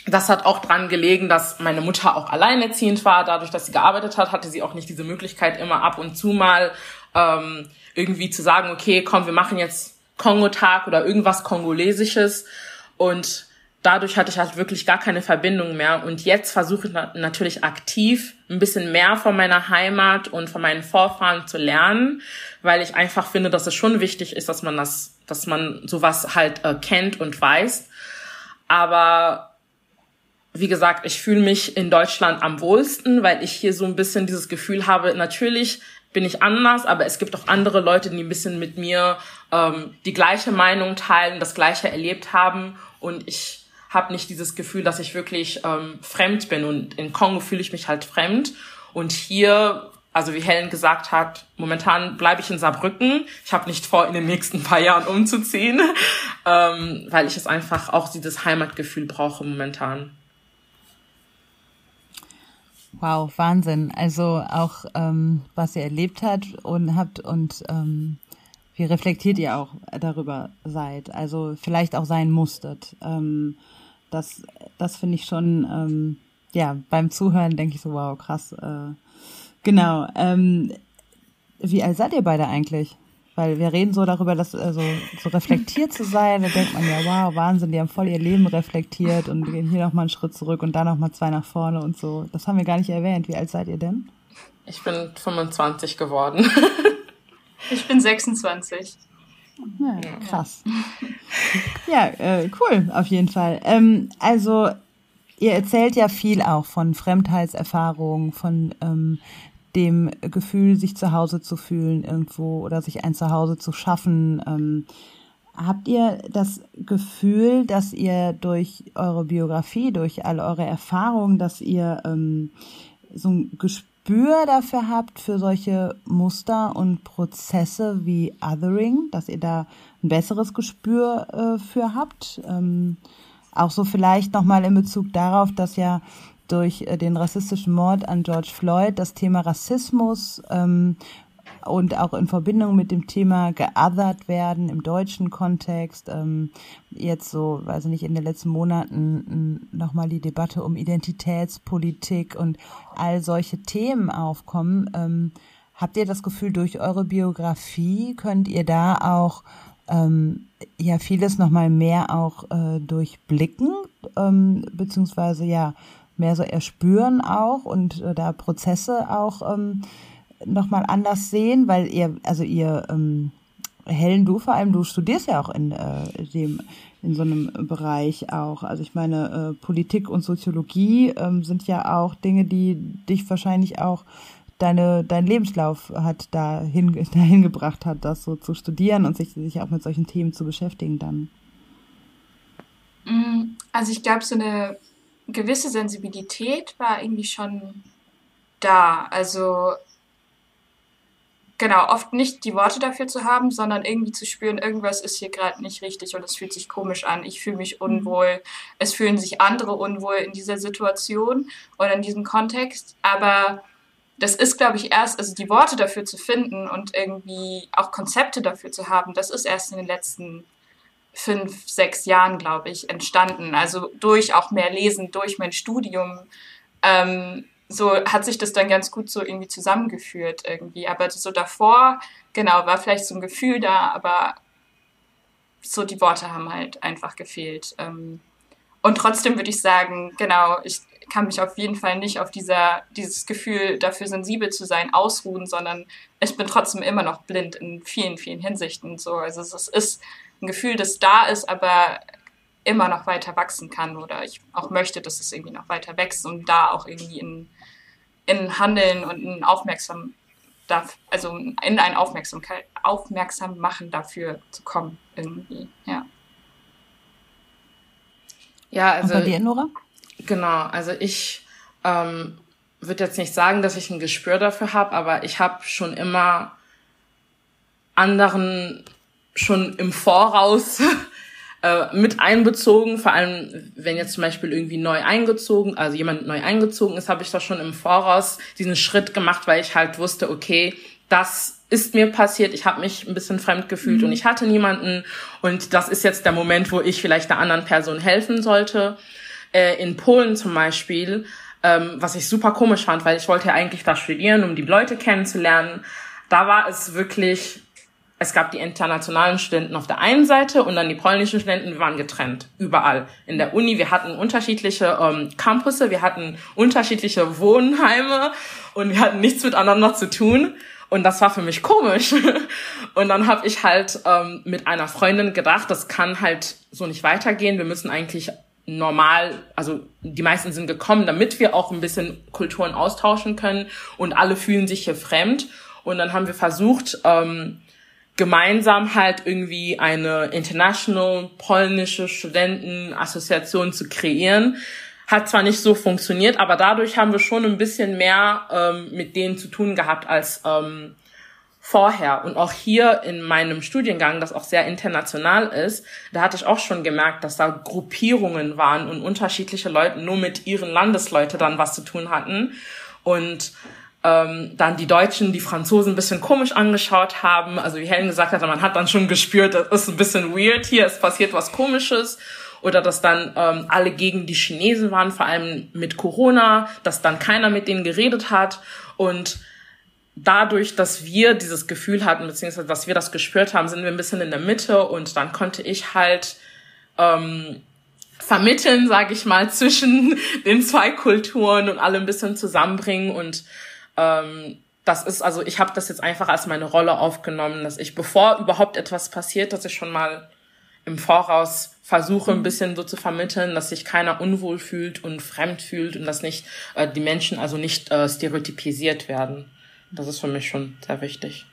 das hat auch dran gelegen, dass meine Mutter auch alleinerziehend war. Dadurch, dass sie gearbeitet hat, hatte sie auch nicht diese Möglichkeit, immer ab und zu mal ähm, irgendwie zu sagen, okay, komm, wir machen jetzt Kongo-Tag oder irgendwas Kongolesisches. Und dadurch hatte ich halt wirklich gar keine Verbindung mehr. Und jetzt versuche ich natürlich aktiv ein bisschen mehr von meiner Heimat und von meinen Vorfahren zu lernen, weil ich einfach finde, dass es schon wichtig ist, dass man das, dass man sowas halt äh, kennt und weiß. Aber wie gesagt, ich fühle mich in Deutschland am wohlsten, weil ich hier so ein bisschen dieses Gefühl habe, natürlich bin ich anders, aber es gibt auch andere Leute, die ein bisschen mit mir ähm, die gleiche Meinung teilen, das gleiche erlebt haben und ich habe nicht dieses Gefühl, dass ich wirklich ähm, fremd bin. Und in Kongo fühle ich mich halt fremd. Und hier, also wie Helen gesagt hat, momentan bleibe ich in Saarbrücken. Ich habe nicht vor, in den nächsten paar Jahren umzuziehen, ähm, weil ich es einfach auch dieses Heimatgefühl brauche momentan. Wow, Wahnsinn. Also auch ähm, was ihr erlebt habt und habt und ähm, wie reflektiert ihr auch darüber seid. Also vielleicht auch sein musstet. Ähm, das, das finde ich schon, ähm, ja, beim Zuhören denke ich so, wow, krass. Äh, genau. Ähm, wie alt seid ihr beide eigentlich? Weil wir reden so darüber, dass also, so reflektiert zu sein, da denkt man ja, wow, Wahnsinn, die haben voll ihr Leben reflektiert und gehen hier nochmal einen Schritt zurück und da nochmal zwei nach vorne und so. Das haben wir gar nicht erwähnt. Wie alt seid ihr denn? Ich bin 25 geworden. ich bin 26. Ja, krass. Ja, äh, cool, auf jeden Fall. Ähm, also, ihr erzählt ja viel auch von Fremdheitserfahrungen, von ähm, dem Gefühl, sich zu Hause zu fühlen irgendwo oder sich ein Zuhause zu schaffen. Ähm, habt ihr das Gefühl, dass ihr durch eure Biografie, durch all eure Erfahrungen, dass ihr ähm, so ein Gespür Gespür dafür habt, für solche Muster und Prozesse wie Othering, dass ihr da ein besseres Gespür äh, für habt. Ähm, auch so vielleicht nochmal in Bezug darauf, dass ja durch äh, den rassistischen Mord an George Floyd das Thema Rassismus ähm, und auch in Verbindung mit dem Thema geothert werden im deutschen Kontext. Ähm, jetzt so, weiß ich nicht, in den letzten Monaten nochmal die Debatte um Identitätspolitik und all solche Themen aufkommen. Ähm, habt ihr das Gefühl, durch eure Biografie könnt ihr da auch ähm, ja vieles nochmal mehr auch äh, durchblicken, ähm, beziehungsweise ja mehr so erspüren auch und äh, da Prozesse auch ähm, nochmal anders sehen, weil ihr, also ihr ähm, Helen, du vor allem, du studierst ja auch in äh, dem in so einem Bereich auch. Also ich meine, äh, Politik und Soziologie ähm, sind ja auch Dinge, die dich wahrscheinlich auch deine, dein Lebenslauf hat dahin, dahin gebracht hat, das so zu studieren und sich, sich auch mit solchen Themen zu beschäftigen dann? Mm, also ich glaube, so eine gewisse Sensibilität war irgendwie schon da. Also genau, oft nicht die Worte dafür zu haben, sondern irgendwie zu spüren, irgendwas ist hier gerade nicht richtig und es fühlt sich komisch an. Ich fühle mich unwohl. Es fühlen sich andere unwohl in dieser Situation oder in diesem Kontext. Aber das ist, glaube ich, erst, also die Worte dafür zu finden und irgendwie auch Konzepte dafür zu haben, das ist erst in den letzten fünf, sechs Jahren, glaube ich, entstanden. Also durch auch mehr Lesen, durch mein Studium. Ähm, so hat sich das dann ganz gut so irgendwie zusammengeführt irgendwie. Aber so davor, genau, war vielleicht so ein Gefühl da, aber so die Worte haben halt einfach gefehlt. Ähm, und trotzdem würde ich sagen, genau, ich kann mich auf jeden Fall nicht auf dieser, dieses Gefühl, dafür sensibel zu sein, ausruhen, sondern ich bin trotzdem immer noch blind in vielen, vielen Hinsichten. So, also es ist ein Gefühl, das da ist, aber immer noch weiter wachsen kann oder ich auch möchte, dass es irgendwie noch weiter wächst und da auch irgendwie in, in Handeln und in Aufmerksam also in ein Aufmerksamkeit, aufmerksam machen dafür zu kommen irgendwie, ja. Ja, also. Und bei dir, Nora? Genau, also ich ähm, würde jetzt nicht sagen, dass ich ein Gespür dafür habe, aber ich habe schon immer anderen schon im Voraus äh, mit einbezogen, vor allem wenn jetzt zum Beispiel irgendwie neu eingezogen, also jemand neu eingezogen ist, habe ich da schon im Voraus diesen Schritt gemacht, weil ich halt wusste, okay, das ist mir passiert, ich habe mich ein bisschen fremd gefühlt mhm. und ich hatte niemanden und das ist jetzt der Moment, wo ich vielleicht der anderen Person helfen sollte. Äh, in Polen zum Beispiel, ähm, was ich super komisch fand, weil ich wollte ja eigentlich da studieren, um die Leute kennenzulernen. Da war es wirklich, es gab die internationalen Studenten auf der einen Seite und dann die polnischen Studenten, wir waren getrennt, überall. In der Uni, wir hatten unterschiedliche ähm, Campusse, wir hatten unterschiedliche Wohnheime und wir hatten nichts miteinander zu tun. Und das war für mich komisch. Und dann habe ich halt ähm, mit einer Freundin gedacht, das kann halt so nicht weitergehen. Wir müssen eigentlich normal, also die meisten sind gekommen, damit wir auch ein bisschen Kulturen austauschen können und alle fühlen sich hier fremd. Und dann haben wir versucht, ähm, gemeinsam halt irgendwie eine international polnische Studentenassoziation zu kreieren. Hat zwar nicht so funktioniert, aber dadurch haben wir schon ein bisschen mehr ähm, mit denen zu tun gehabt als ähm, vorher. Und auch hier in meinem Studiengang, das auch sehr international ist, da hatte ich auch schon gemerkt, dass da Gruppierungen waren und unterschiedliche Leute nur mit ihren Landesleute dann was zu tun hatten. Und ähm, dann die Deutschen, die Franzosen ein bisschen komisch angeschaut haben. Also wie Helen gesagt hat, man hat dann schon gespürt, das ist ein bisschen weird hier, es passiert was Komisches. Oder dass dann ähm, alle gegen die Chinesen waren, vor allem mit Corona, dass dann keiner mit denen geredet hat. Und dadurch, dass wir dieses Gefühl hatten, beziehungsweise dass wir das gespürt haben, sind wir ein bisschen in der Mitte und dann konnte ich halt ähm, vermitteln, sage ich mal, zwischen den zwei Kulturen und alle ein bisschen zusammenbringen und ähm, das ist, also ich habe das jetzt einfach als meine Rolle aufgenommen, dass ich, bevor überhaupt etwas passiert, dass ich schon mal im Voraus versuche, ein bisschen so zu vermitteln, dass sich keiner unwohl fühlt und fremd fühlt und dass nicht äh, die Menschen also nicht äh, stereotypisiert werden. Das ist für mich schon sehr wichtig.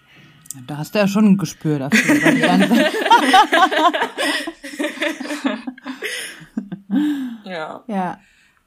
Da hast du ja schon ein Gespür dafür. ja. Ja.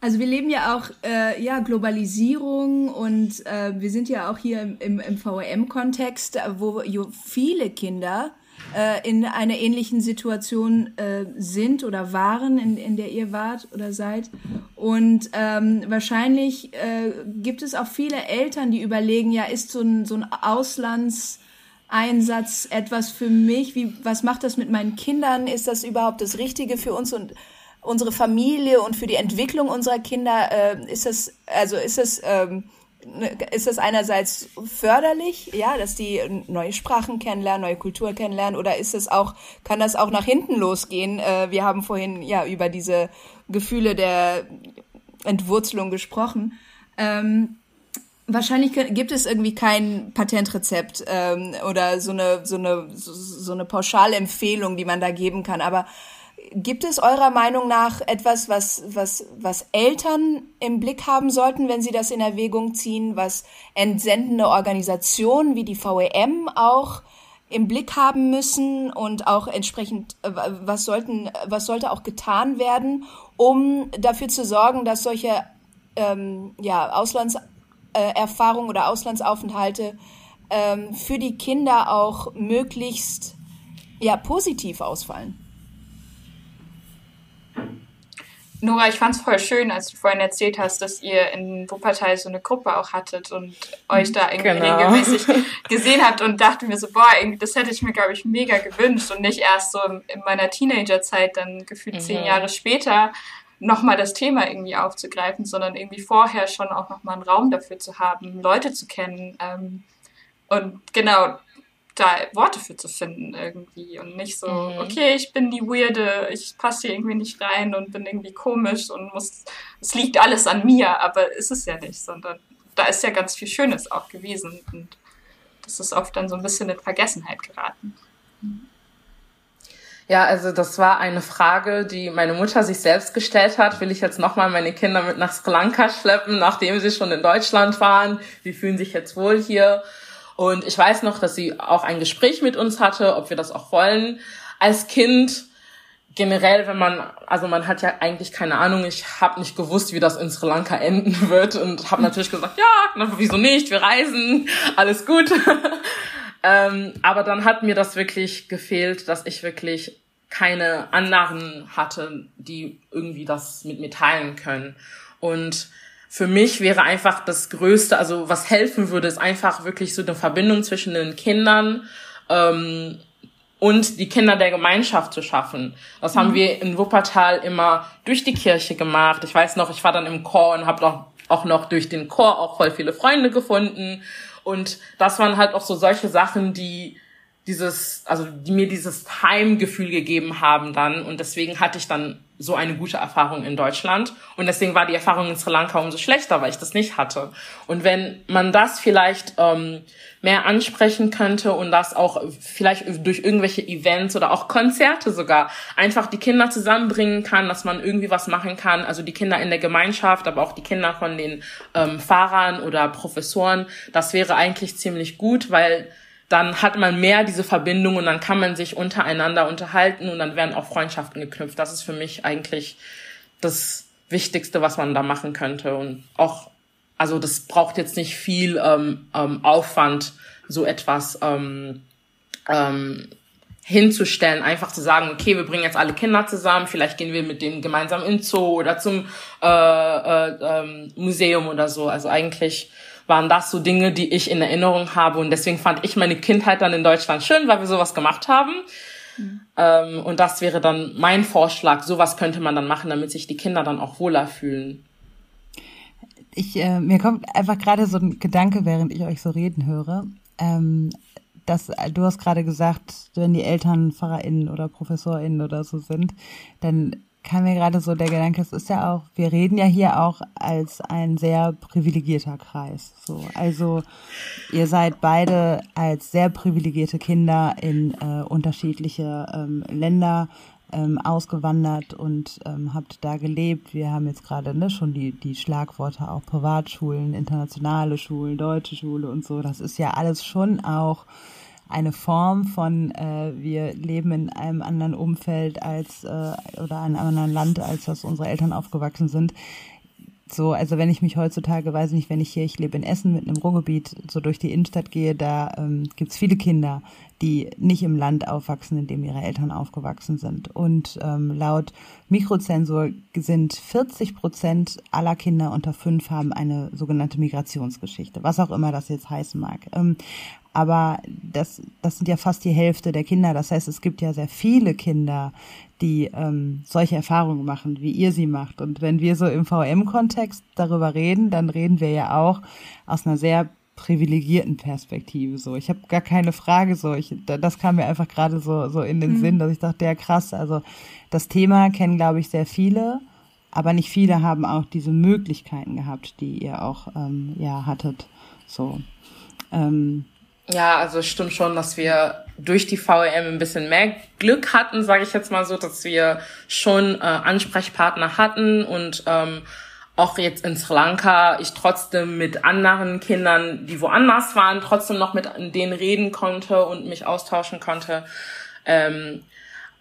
Also wir leben ja auch äh, ja Globalisierung und äh, wir sind ja auch hier im, im, im VRM-Kontext, wo viele Kinder äh, in einer ähnlichen Situation äh, sind oder waren, in, in der ihr wart oder seid. Und ähm, wahrscheinlich äh, gibt es auch viele Eltern, die überlegen, ja, ist so ein, so ein Auslandseinsatz etwas für mich? Wie, was macht das mit meinen Kindern? Ist das überhaupt das Richtige für uns und unsere Familie und für die Entwicklung unserer Kinder? Äh, ist das, also ist das, ähm, Ne, ist das einerseits förderlich, ja, dass die neue Sprachen kennenlernen, neue Kultur kennenlernen, oder ist es auch, kann das auch nach hinten losgehen? Äh, wir haben vorhin ja über diese Gefühle der Entwurzelung gesprochen. Ähm, wahrscheinlich gibt es irgendwie kein Patentrezept ähm, oder so eine so eine so, eine pauschale die man da geben kann. Aber Gibt es eurer Meinung nach etwas, was, was, was Eltern im Blick haben sollten, wenn sie das in Erwägung ziehen, was entsendende Organisationen wie die VEM auch im Blick haben müssen und auch entsprechend, äh, was sollten, was sollte auch getan werden, um dafür zu sorgen, dass solche ähm, ja, Auslandserfahrungen oder Auslandsaufenthalte ähm, für die Kinder auch möglichst ja, positiv ausfallen? Nora, ich fand es voll schön, als du vorhin erzählt hast, dass ihr in Wuppertal so eine Gruppe auch hattet und euch da irgendwie genau. regelmäßig gesehen habt und dachte mir so, boah, irgendwie, das hätte ich mir, glaube ich, mega gewünscht und nicht erst so in meiner Teenagerzeit, dann gefühlt mhm. zehn Jahre später, nochmal das Thema irgendwie aufzugreifen, sondern irgendwie vorher schon auch nochmal einen Raum dafür zu haben, Leute zu kennen. Ähm, und genau, da Worte für zu finden irgendwie und nicht so, mhm. okay, ich bin die Weirde, ich passe hier irgendwie nicht rein und bin irgendwie komisch und muss, es liegt alles an mir, aber ist es ja nicht, sondern da ist ja ganz viel Schönes auch gewesen und das ist oft dann so ein bisschen in Vergessenheit geraten. Ja, also das war eine Frage, die meine Mutter sich selbst gestellt hat. Will ich jetzt nochmal meine Kinder mit nach Sri Lanka schleppen, nachdem sie schon in Deutschland waren? Die fühlen sich jetzt wohl hier? Und ich weiß noch, dass sie auch ein Gespräch mit uns hatte, ob wir das auch wollen. Als Kind generell, wenn man, also man hat ja eigentlich keine Ahnung, ich habe nicht gewusst, wie das in Sri Lanka enden wird und habe natürlich gesagt, ja, na, wieso nicht, wir reisen, alles gut. ähm, aber dann hat mir das wirklich gefehlt, dass ich wirklich keine anderen hatte, die irgendwie das mit mir teilen können. Und für mich wäre einfach das Größte, also was helfen würde, ist einfach wirklich so eine Verbindung zwischen den Kindern ähm, und die Kinder der Gemeinschaft zu schaffen. Das mhm. haben wir in Wuppertal immer durch die Kirche gemacht. Ich weiß noch, ich war dann im Chor und habe auch, auch noch durch den Chor auch voll viele Freunde gefunden. Und das waren halt auch so solche Sachen, die dieses, also die mir dieses Heimgefühl gegeben haben dann. Und deswegen hatte ich dann so eine gute Erfahrung in Deutschland. Und deswegen war die Erfahrung in Sri Lanka umso schlechter, weil ich das nicht hatte. Und wenn man das vielleicht ähm, mehr ansprechen könnte und das auch vielleicht durch irgendwelche Events oder auch Konzerte sogar einfach die Kinder zusammenbringen kann, dass man irgendwie was machen kann, also die Kinder in der Gemeinschaft, aber auch die Kinder von den ähm, Fahrern oder Professoren, das wäre eigentlich ziemlich gut, weil dann hat man mehr diese Verbindung und dann kann man sich untereinander unterhalten und dann werden auch Freundschaften geknüpft. Das ist für mich eigentlich das Wichtigste, was man da machen könnte. Und auch, also das braucht jetzt nicht viel ähm, ähm, Aufwand, so etwas ähm, ähm, hinzustellen, einfach zu sagen, okay, wir bringen jetzt alle Kinder zusammen, vielleicht gehen wir mit denen gemeinsam in Zoo oder zum äh, äh, ähm, Museum oder so. Also eigentlich waren das so Dinge, die ich in Erinnerung habe. Und deswegen fand ich meine Kindheit dann in Deutschland schön, weil wir sowas gemacht haben. Mhm. Und das wäre dann mein Vorschlag. Sowas könnte man dann machen, damit sich die Kinder dann auch wohler fühlen. Ich, äh, mir kommt einfach gerade so ein Gedanke, während ich euch so reden höre. Ähm, dass du hast gerade gesagt, wenn die Eltern PfarrerInnen oder ProfessorInnen oder so sind, dann kam mir gerade so der Gedanke, es ist ja auch, wir reden ja hier auch als ein sehr privilegierter Kreis. So, also ihr seid beide als sehr privilegierte Kinder in äh, unterschiedliche ähm, Länder ähm, ausgewandert und ähm, habt da gelebt. Wir haben jetzt gerade ne, schon die, die Schlagworte auch Privatschulen, internationale Schulen, deutsche Schule und so. Das ist ja alles schon auch eine Form von, äh, wir leben in einem anderen Umfeld als äh, oder einem anderen Land, als das unsere Eltern aufgewachsen sind. so, also wenn ich mich heutzutage, weiß nicht, wenn ich hier, ich lebe in Essen mit einem Ruhrgebiet, so durch die Innenstadt gehe, da ähm, gibt viele Kinder, die nicht im Land aufwachsen, in dem ihre Eltern aufgewachsen sind. Und ähm, laut Mikrozensur sind 40 Prozent aller Kinder unter fünf haben eine sogenannte Migrationsgeschichte, was auch immer das jetzt heißen mag. Ähm, aber das, das sind ja fast die Hälfte der Kinder. Das heißt, es gibt ja sehr viele Kinder, die ähm, solche Erfahrungen machen, wie ihr sie macht. Und wenn wir so im VM-Kontext darüber reden, dann reden wir ja auch aus einer sehr privilegierten Perspektive. So, ich habe gar keine Frage. So, ich, das kam mir einfach gerade so so in den mhm. Sinn, dass ich dachte, ja krass. Also das Thema kennen, glaube ich, sehr viele, aber nicht viele haben auch diese Möglichkeiten gehabt, die ihr auch ähm, ja hattet. So. Ähm, ja, also stimmt schon, dass wir durch die VEM ein bisschen mehr Glück hatten, sage ich jetzt mal so, dass wir schon äh, Ansprechpartner hatten und ähm, auch jetzt in Sri Lanka ich trotzdem mit anderen Kindern, die woanders waren, trotzdem noch mit denen reden konnte und mich austauschen konnte. Ähm,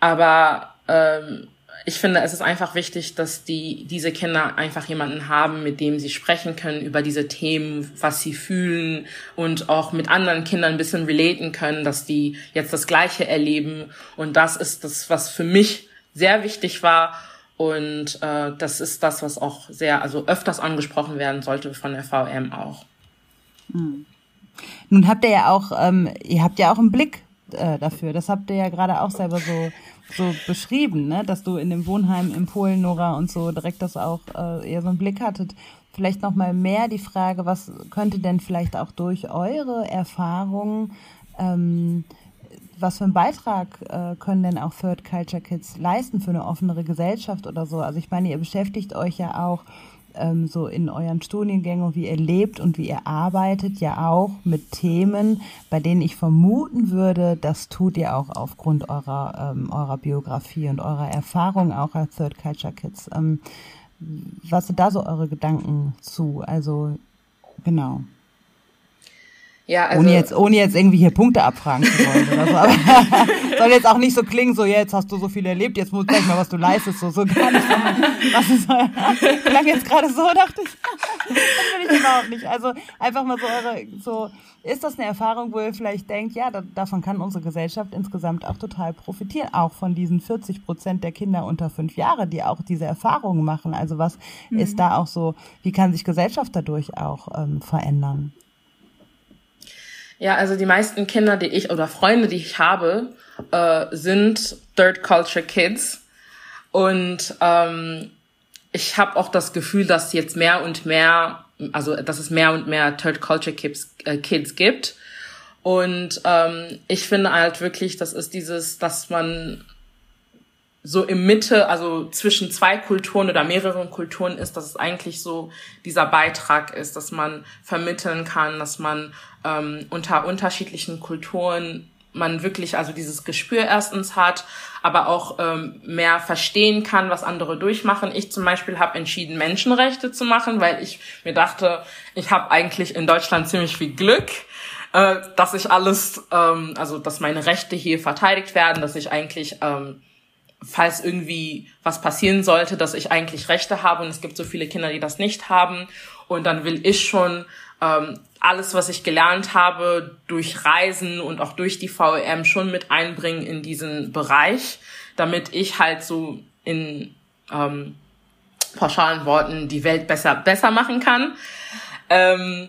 aber ähm, ich finde, es ist einfach wichtig, dass die, diese Kinder einfach jemanden haben, mit dem sie sprechen können über diese Themen, was sie fühlen und auch mit anderen Kindern ein bisschen relaten können, dass die jetzt das Gleiche erleben. Und das ist das, was für mich sehr wichtig war. Und äh, das ist das, was auch sehr, also öfters angesprochen werden sollte von der VM auch. Hm. Nun habt ihr ja auch, ähm, ihr habt ja auch einen Blick äh, dafür. Das habt ihr ja gerade auch selber so so beschrieben, ne? dass du in dem Wohnheim in Polen, Nora, und so direkt das auch äh, eher so einen Blick hattet. Vielleicht noch mal mehr die Frage, was könnte denn vielleicht auch durch eure Erfahrungen, ähm, was für einen Beitrag äh, können denn auch Third Culture Kids leisten für eine offenere Gesellschaft oder so? Also ich meine, ihr beschäftigt euch ja auch ähm, so in euren Studiengängen, wie ihr lebt und wie ihr arbeitet, ja auch mit Themen, bei denen ich vermuten würde, das tut ihr auch aufgrund eurer, ähm, eurer Biografie und eurer Erfahrung auch als Third Culture Kids. Ähm, was sind da so eure Gedanken zu? Also, genau. Ja, also ohne jetzt, ohne jetzt irgendwie hier Punkte abfragen zu wollen oder so. Aber soll jetzt auch nicht so klingen, so jetzt hast du so viel erlebt, jetzt muss gleich mal, was du leistest, so, so gar nicht. Was ist klang jetzt gerade so, dachte ich. das will ich überhaupt nicht. Also einfach mal so eure, so, ist das eine Erfahrung, wo ihr vielleicht denkt, ja, da, davon kann unsere Gesellschaft insgesamt auch total profitieren, auch von diesen 40 Prozent der Kinder unter fünf Jahre, die auch diese Erfahrungen machen. Also was mhm. ist da auch so, wie kann sich Gesellschaft dadurch auch ähm, verändern? Ja, also die meisten Kinder, die ich oder Freunde, die ich habe, äh, sind Third Culture Kids. Und ähm, ich habe auch das Gefühl, dass jetzt mehr und mehr, also dass es mehr und mehr Third Culture Kids, äh, Kids gibt. Und ähm, ich finde halt wirklich, das ist dieses, dass man so im Mitte, also zwischen zwei Kulturen oder mehreren Kulturen ist, dass es eigentlich so dieser Beitrag ist, dass man vermitteln kann, dass man ähm, unter unterschiedlichen Kulturen man wirklich also dieses Gespür erstens hat, aber auch ähm, mehr verstehen kann, was andere durchmachen. Ich zum Beispiel habe entschieden, Menschenrechte zu machen, weil ich mir dachte, ich habe eigentlich in Deutschland ziemlich viel Glück, äh, dass ich alles, ähm, also dass meine Rechte hier verteidigt werden, dass ich eigentlich ähm, falls irgendwie was passieren sollte, dass ich eigentlich Rechte habe und es gibt so viele Kinder, die das nicht haben. Und dann will ich schon ähm, alles, was ich gelernt habe, durch Reisen und auch durch die VEM schon mit einbringen in diesen Bereich, damit ich halt so in ähm, pauschalen Worten die Welt besser, besser machen kann. Ähm,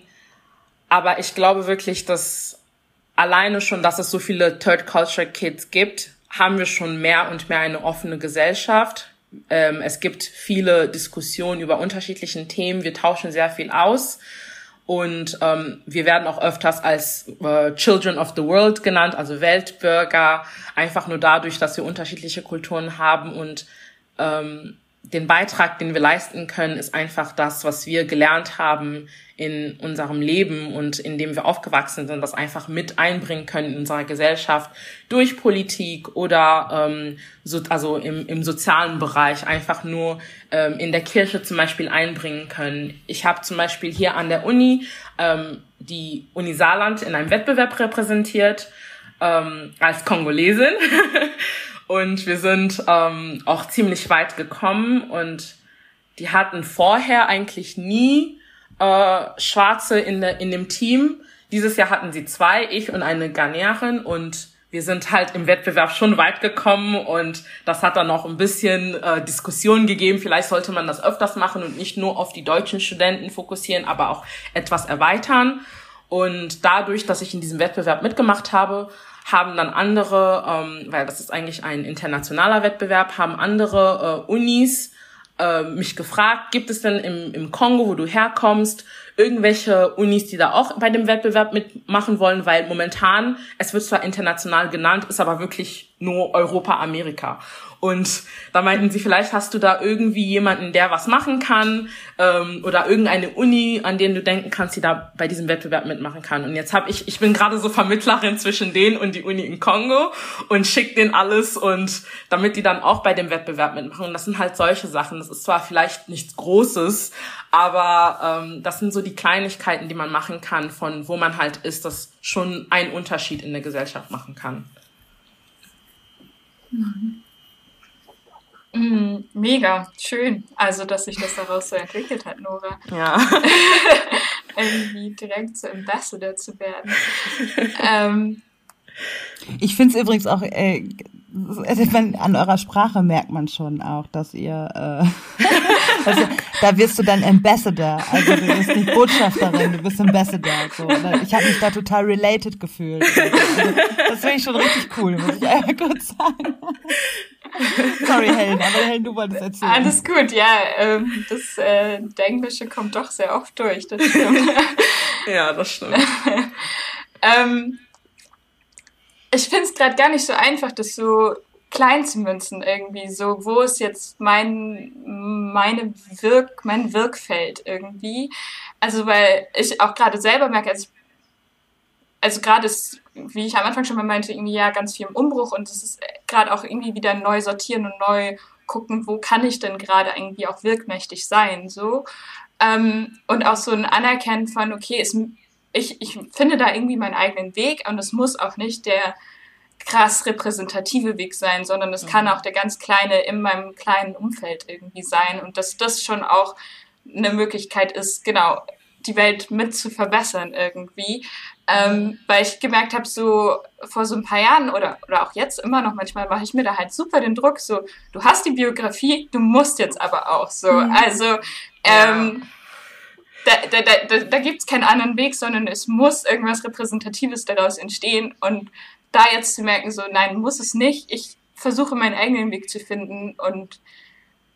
aber ich glaube wirklich, dass alleine schon, dass es so viele Third Culture Kids gibt, haben wir schon mehr und mehr eine offene Gesellschaft. Ähm, es gibt viele Diskussionen über unterschiedlichen Themen. Wir tauschen sehr viel aus. Und ähm, wir werden auch öfters als äh, Children of the World genannt, also Weltbürger, einfach nur dadurch, dass wir unterschiedliche Kulturen haben und ähm, den Beitrag, den wir leisten können, ist einfach das, was wir gelernt haben in unserem Leben und in dem wir aufgewachsen sind, das einfach mit einbringen können in unserer Gesellschaft durch Politik oder ähm, so, also im, im sozialen Bereich einfach nur ähm, in der Kirche zum Beispiel einbringen können. Ich habe zum Beispiel hier an der Uni ähm, die Uni Saarland in einem Wettbewerb repräsentiert ähm, als Kongolesin. Und wir sind ähm, auch ziemlich weit gekommen und die hatten vorher eigentlich nie äh, Schwarze in, der, in dem Team. Dieses Jahr hatten sie zwei, ich und eine Ghanäerin und wir sind halt im Wettbewerb schon weit gekommen und das hat dann noch ein bisschen äh, Diskussionen gegeben. Vielleicht sollte man das öfters machen und nicht nur auf die deutschen Studenten fokussieren, aber auch etwas erweitern. Und dadurch, dass ich in diesem Wettbewerb mitgemacht habe, haben dann andere, ähm, weil das ist eigentlich ein internationaler Wettbewerb, haben andere äh, Unis äh, mich gefragt, gibt es denn im, im Kongo, wo du herkommst, irgendwelche Unis, die da auch bei dem Wettbewerb mitmachen wollen, weil momentan, es wird zwar international genannt, ist aber wirklich nur Europa, Amerika. Und da meinten sie, vielleicht hast du da irgendwie jemanden, der was machen kann ähm, oder irgendeine Uni, an den du denken kannst, die da bei diesem Wettbewerb mitmachen kann. Und jetzt habe ich, ich bin gerade so Vermittlerin zwischen denen und die Uni in Kongo und schick denen alles und damit die dann auch bei dem Wettbewerb mitmachen. Und das sind halt solche Sachen. Das ist zwar vielleicht nichts Großes, aber ähm, das sind so die Kleinigkeiten, die man machen kann, von wo man halt ist, das schon einen Unterschied in der Gesellschaft machen kann. Mhm. Mm, mega, schön. Also, dass sich das daraus so entwickelt hat, Nora. Ja. Irgendwie direkt zur Ambassador zu werden. ähm, ich finde es übrigens auch, äh, an eurer Sprache merkt man schon auch, dass ihr, äh, also, da wirst du dann Ambassador, also du bist nicht Botschafterin, du bist Ambassador. So. Ich habe mich da total related gefühlt. Also, das finde ich schon richtig cool, muss ich einmal kurz sagen. Sorry, Helen, aber Helen, du wolltest erzählen. Alles gut, ja. Ähm, das äh, Englische kommt doch sehr oft durch, das stimmt. ja, das stimmt. ähm, ich finde es gerade gar nicht so einfach, das so klein zu münzen irgendwie. So, wo ist jetzt mein, meine Wirk, mein Wirkfeld irgendwie? Also, weil ich auch gerade selber merke, also, also gerade ist, wie ich am Anfang schon mal meinte, irgendwie ja ganz viel im Umbruch und es ist gerade auch irgendwie wieder neu sortieren und neu gucken, wo kann ich denn gerade irgendwie auch wirkmächtig sein, so. Ähm, und auch so ein Anerkennen von, okay, es, ich, ich finde da irgendwie meinen eigenen Weg und es muss auch nicht der krass repräsentative Weg sein, sondern es mhm. kann auch der ganz kleine in meinem kleinen Umfeld irgendwie sein und dass das schon auch eine Möglichkeit ist, genau, die Welt mit zu verbessern irgendwie. Ähm, weil ich gemerkt habe, so vor so ein paar Jahren oder, oder auch jetzt immer noch manchmal mache ich mir da halt super den Druck, so, du hast die Biografie, du musst jetzt aber auch so. Mhm. Also, ähm, da, da, da, da gibt es keinen anderen Weg, sondern es muss irgendwas Repräsentatives daraus entstehen und da jetzt zu merken, so, nein, muss es nicht. Ich versuche meinen eigenen Weg zu finden und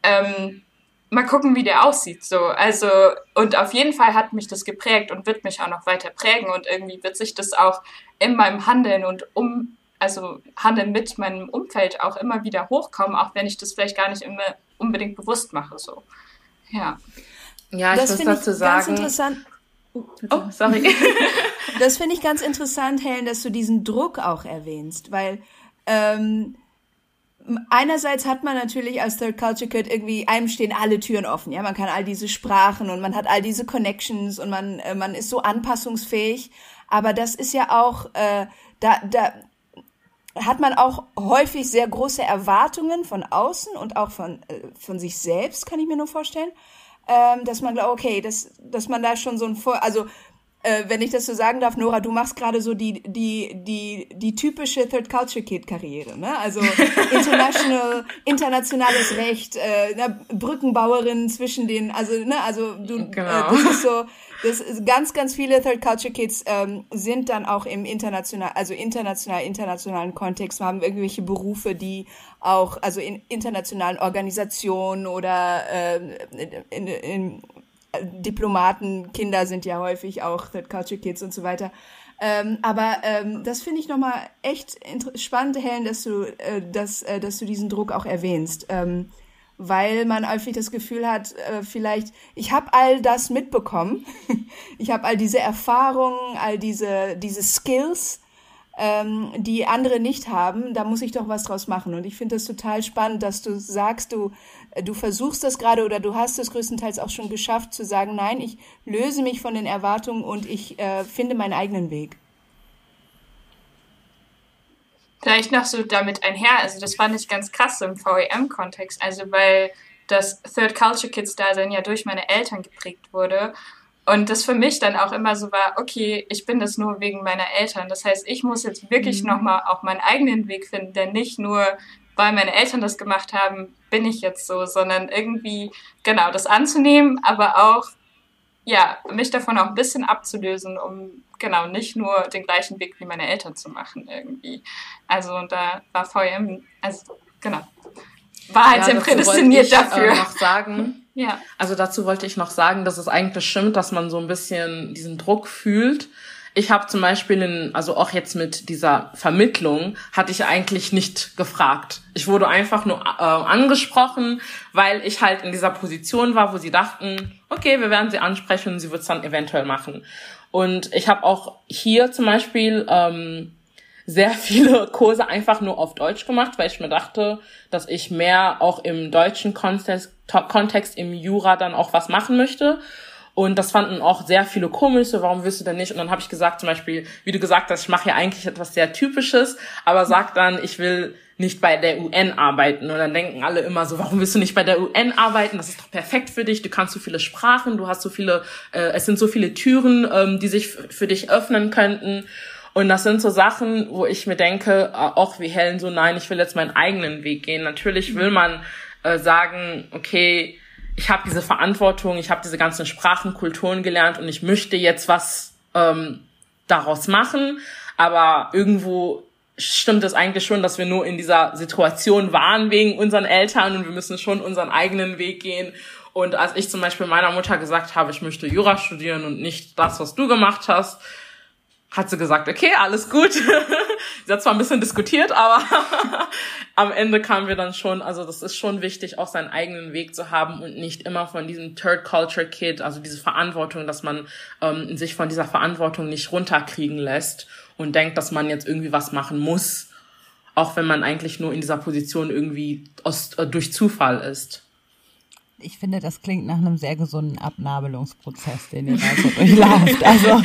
ähm, mal gucken, wie der aussieht. So, also, und auf jeden Fall hat mich das geprägt und wird mich auch noch weiter prägen und irgendwie wird sich das auch in meinem Handeln und um, also Handeln mit meinem Umfeld auch immer wieder hochkommen, auch wenn ich das vielleicht gar nicht immer unbedingt bewusst mache. So, ja. Ja, ich das muss dazu sagen. Ganz interessant. Oh, sorry. das finde ich ganz interessant, Helen, dass du diesen Druck auch erwähnst, weil ähm, einerseits hat man natürlich als Third Culture Kid irgendwie, einem stehen alle Türen offen, ja, man kann all diese Sprachen und man hat all diese Connections und man, äh, man ist so anpassungsfähig, aber das ist ja auch, äh, da, da hat man auch häufig sehr große Erwartungen von außen und auch von, äh, von sich selbst, kann ich mir nur vorstellen ähm, dass man glaubt, okay, dass, dass man da schon so ein Vor, also äh, wenn ich das so sagen darf, Nora, du machst gerade so die, die, die, die typische Third Culture Kid Karriere, ne? Also international, internationales Recht, äh? Brückenbauerin zwischen den, also, ne, also du, äh, genau. äh, das ist so, das ist, ganz, ganz viele Third Culture Kids ähm, sind dann auch im international, also international, internationalen Kontext, haben irgendwelche Berufe, die auch, also in internationalen Organisationen oder äh, in, in, in Diplomaten, Kinder sind ja häufig auch Third Culture Kids und so weiter. Ähm, aber ähm, das finde ich nochmal echt spannend, Helen, dass du, äh, dass, äh, dass du diesen Druck auch erwähnst. Ähm, weil man häufig das Gefühl hat, äh, vielleicht, ich habe all das mitbekommen, ich habe all diese Erfahrungen, all diese, diese Skills, ähm, die andere nicht haben, da muss ich doch was draus machen. Und ich finde das total spannend, dass du sagst, du, äh, du versuchst das gerade oder du hast es größtenteils auch schon geschafft zu sagen, nein, ich löse mich von den Erwartungen und ich äh, finde meinen eigenen Weg. Vielleicht noch so damit einher, also das fand ich ganz krass im VEM-Kontext, also weil das Third Culture Kids Dasein ja durch meine Eltern geprägt wurde. Und das für mich dann auch immer so war, okay, ich bin das nur wegen meiner Eltern. Das heißt, ich muss jetzt wirklich mhm. nochmal auch meinen eigenen Weg finden, der nicht nur, weil meine Eltern das gemacht haben, bin ich jetzt so, sondern irgendwie, genau, das anzunehmen, aber auch, ja, mich davon auch ein bisschen abzulösen, um genau nicht nur den gleichen Weg wie meine Eltern zu machen irgendwie. Also und da war VM, also genau, war halt ja, sehr prädestiniert ich, äh, dafür. Äh, noch sagen, ja. Also dazu wollte ich noch sagen, dass es eigentlich stimmt, dass man so ein bisschen diesen Druck fühlt. Ich habe zum Beispiel, in, also auch jetzt mit dieser Vermittlung, hatte ich eigentlich nicht gefragt. Ich wurde einfach nur äh, angesprochen, weil ich halt in dieser Position war, wo sie dachten, okay, wir werden sie ansprechen und sie wird es dann eventuell machen. Und ich habe auch hier zum Beispiel ähm, sehr viele Kurse einfach nur auf Deutsch gemacht, weil ich mir dachte, dass ich mehr auch im deutschen Kontext, Kontext im Jura dann auch was machen möchte. Und das fanden auch sehr viele komisch, so warum willst du denn nicht? Und dann habe ich gesagt, zum Beispiel, wie du gesagt hast, ich mache ja eigentlich etwas sehr Typisches, aber sag dann, ich will nicht bei der UN arbeiten. Und dann denken alle immer so, warum willst du nicht bei der UN arbeiten? Das ist doch perfekt für dich. Du kannst so viele Sprachen, du hast so viele, äh, es sind so viele Türen, ähm, die sich für dich öffnen könnten. Und das sind so Sachen, wo ich mir denke, äh, auch wie Helen so, nein, ich will jetzt meinen eigenen Weg gehen. Natürlich will man äh, sagen, okay, ich habe diese Verantwortung, ich habe diese ganzen Sprachen, Kulturen gelernt und ich möchte jetzt was ähm, daraus machen. Aber irgendwo stimmt es eigentlich schon, dass wir nur in dieser Situation waren wegen unseren Eltern und wir müssen schon unseren eigenen Weg gehen. Und als ich zum Beispiel meiner Mutter gesagt habe, ich möchte Jura studieren und nicht das, was du gemacht hast, hat sie gesagt, okay, alles gut. sie hat zwar ein bisschen diskutiert, aber am Ende kamen wir dann schon, also das ist schon wichtig, auch seinen eigenen Weg zu haben und nicht immer von diesem Third Culture Kid, also diese Verantwortung, dass man ähm, sich von dieser Verantwortung nicht runterkriegen lässt und denkt, dass man jetzt irgendwie was machen muss, auch wenn man eigentlich nur in dieser Position irgendwie aus, äh, durch Zufall ist ich finde, das klingt nach einem sehr gesunden Abnabelungsprozess, den ihr da so durchlauft. Also.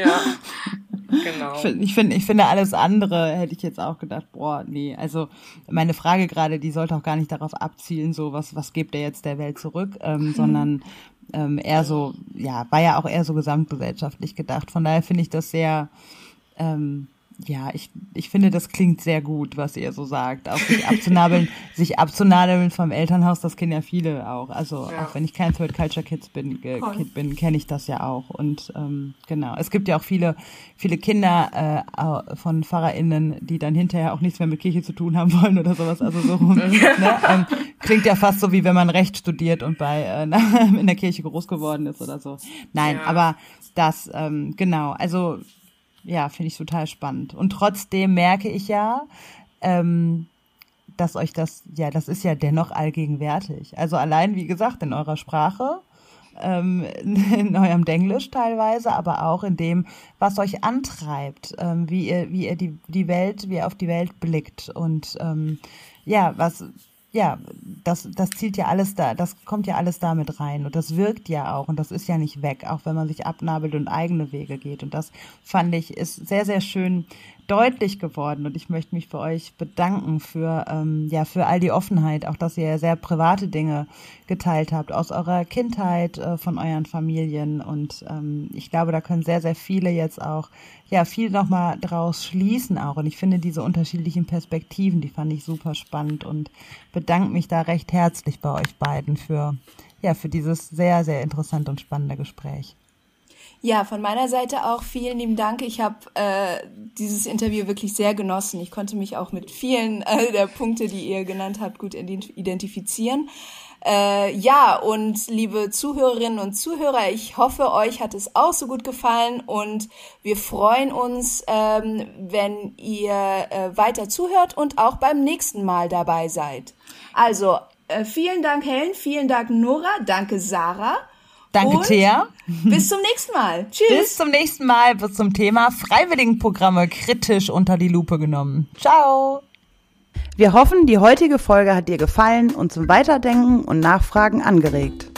ja. Genau. Ich finde, ich finde alles andere hätte ich jetzt auch gedacht, boah, nee. Also meine Frage gerade, die sollte auch gar nicht darauf abzielen, so was, was gibt er jetzt der Welt zurück, ähm, mhm. sondern ähm, eher so, ja, war ja auch eher so gesamtgesellschaftlich gedacht. Von daher finde ich das sehr, ähm, ja, ich, ich finde, das klingt sehr gut, was ihr so sagt. Auch sich abzunabeln, sich abzunabeln vom Elternhaus, das kennen ja viele auch. Also ja. auch wenn ich kein Third Culture Kids bin, äh, Kid bin, kenne ich das ja auch. Und ähm, genau, es gibt ja auch viele, viele Kinder äh, von PfarrerInnen, die dann hinterher auch nichts mehr mit Kirche zu tun haben wollen oder sowas. Also so ne, ähm, klingt ja fast so, wie wenn man Recht studiert und bei äh, in der Kirche groß geworden ist oder so. Nein, ja. aber das, ähm, genau, also ja, finde ich total spannend. Und trotzdem merke ich ja, ähm, dass euch das, ja, das ist ja dennoch allgegenwärtig. Also allein, wie gesagt, in eurer Sprache, ähm, in eurem Denglisch teilweise, aber auch in dem, was euch antreibt, ähm, wie ihr, wie ihr die, die Welt, wie ihr auf die Welt blickt und ähm, ja, was, ja, das, das zielt ja alles da, das kommt ja alles damit rein und das wirkt ja auch und das ist ja nicht weg, auch wenn man sich abnabelt und eigene Wege geht. Und das fand ich ist sehr, sehr schön deutlich geworden und ich möchte mich für euch bedanken für, ähm, ja, für all die Offenheit, auch dass ihr sehr private Dinge geteilt habt aus eurer Kindheit, äh, von euren Familien und ähm, ich glaube, da können sehr, sehr viele jetzt auch ja viel nochmal draus schließen auch. Und ich finde diese unterschiedlichen Perspektiven, die fand ich super spannend und bedanke mich da recht herzlich bei euch beiden für, ja, für dieses sehr, sehr interessante und spannende Gespräch. Ja, von meiner Seite auch vielen lieben Dank. Ich habe äh, dieses Interview wirklich sehr genossen. Ich konnte mich auch mit vielen äh, der Punkte, die ihr genannt habt, gut identifizieren. Äh, ja, und liebe Zuhörerinnen und Zuhörer, ich hoffe, euch hat es auch so gut gefallen und wir freuen uns, ähm, wenn ihr äh, weiter zuhört und auch beim nächsten Mal dabei seid. Also, äh, vielen Dank, Helen, vielen Dank, Nora, danke, Sarah. Danke, Thea. Bis zum nächsten Mal. Tschüss. Bis zum nächsten Mal wird zum Thema Freiwilligenprogramme kritisch unter die Lupe genommen. Ciao. Wir hoffen, die heutige Folge hat dir gefallen und zum Weiterdenken und Nachfragen angeregt.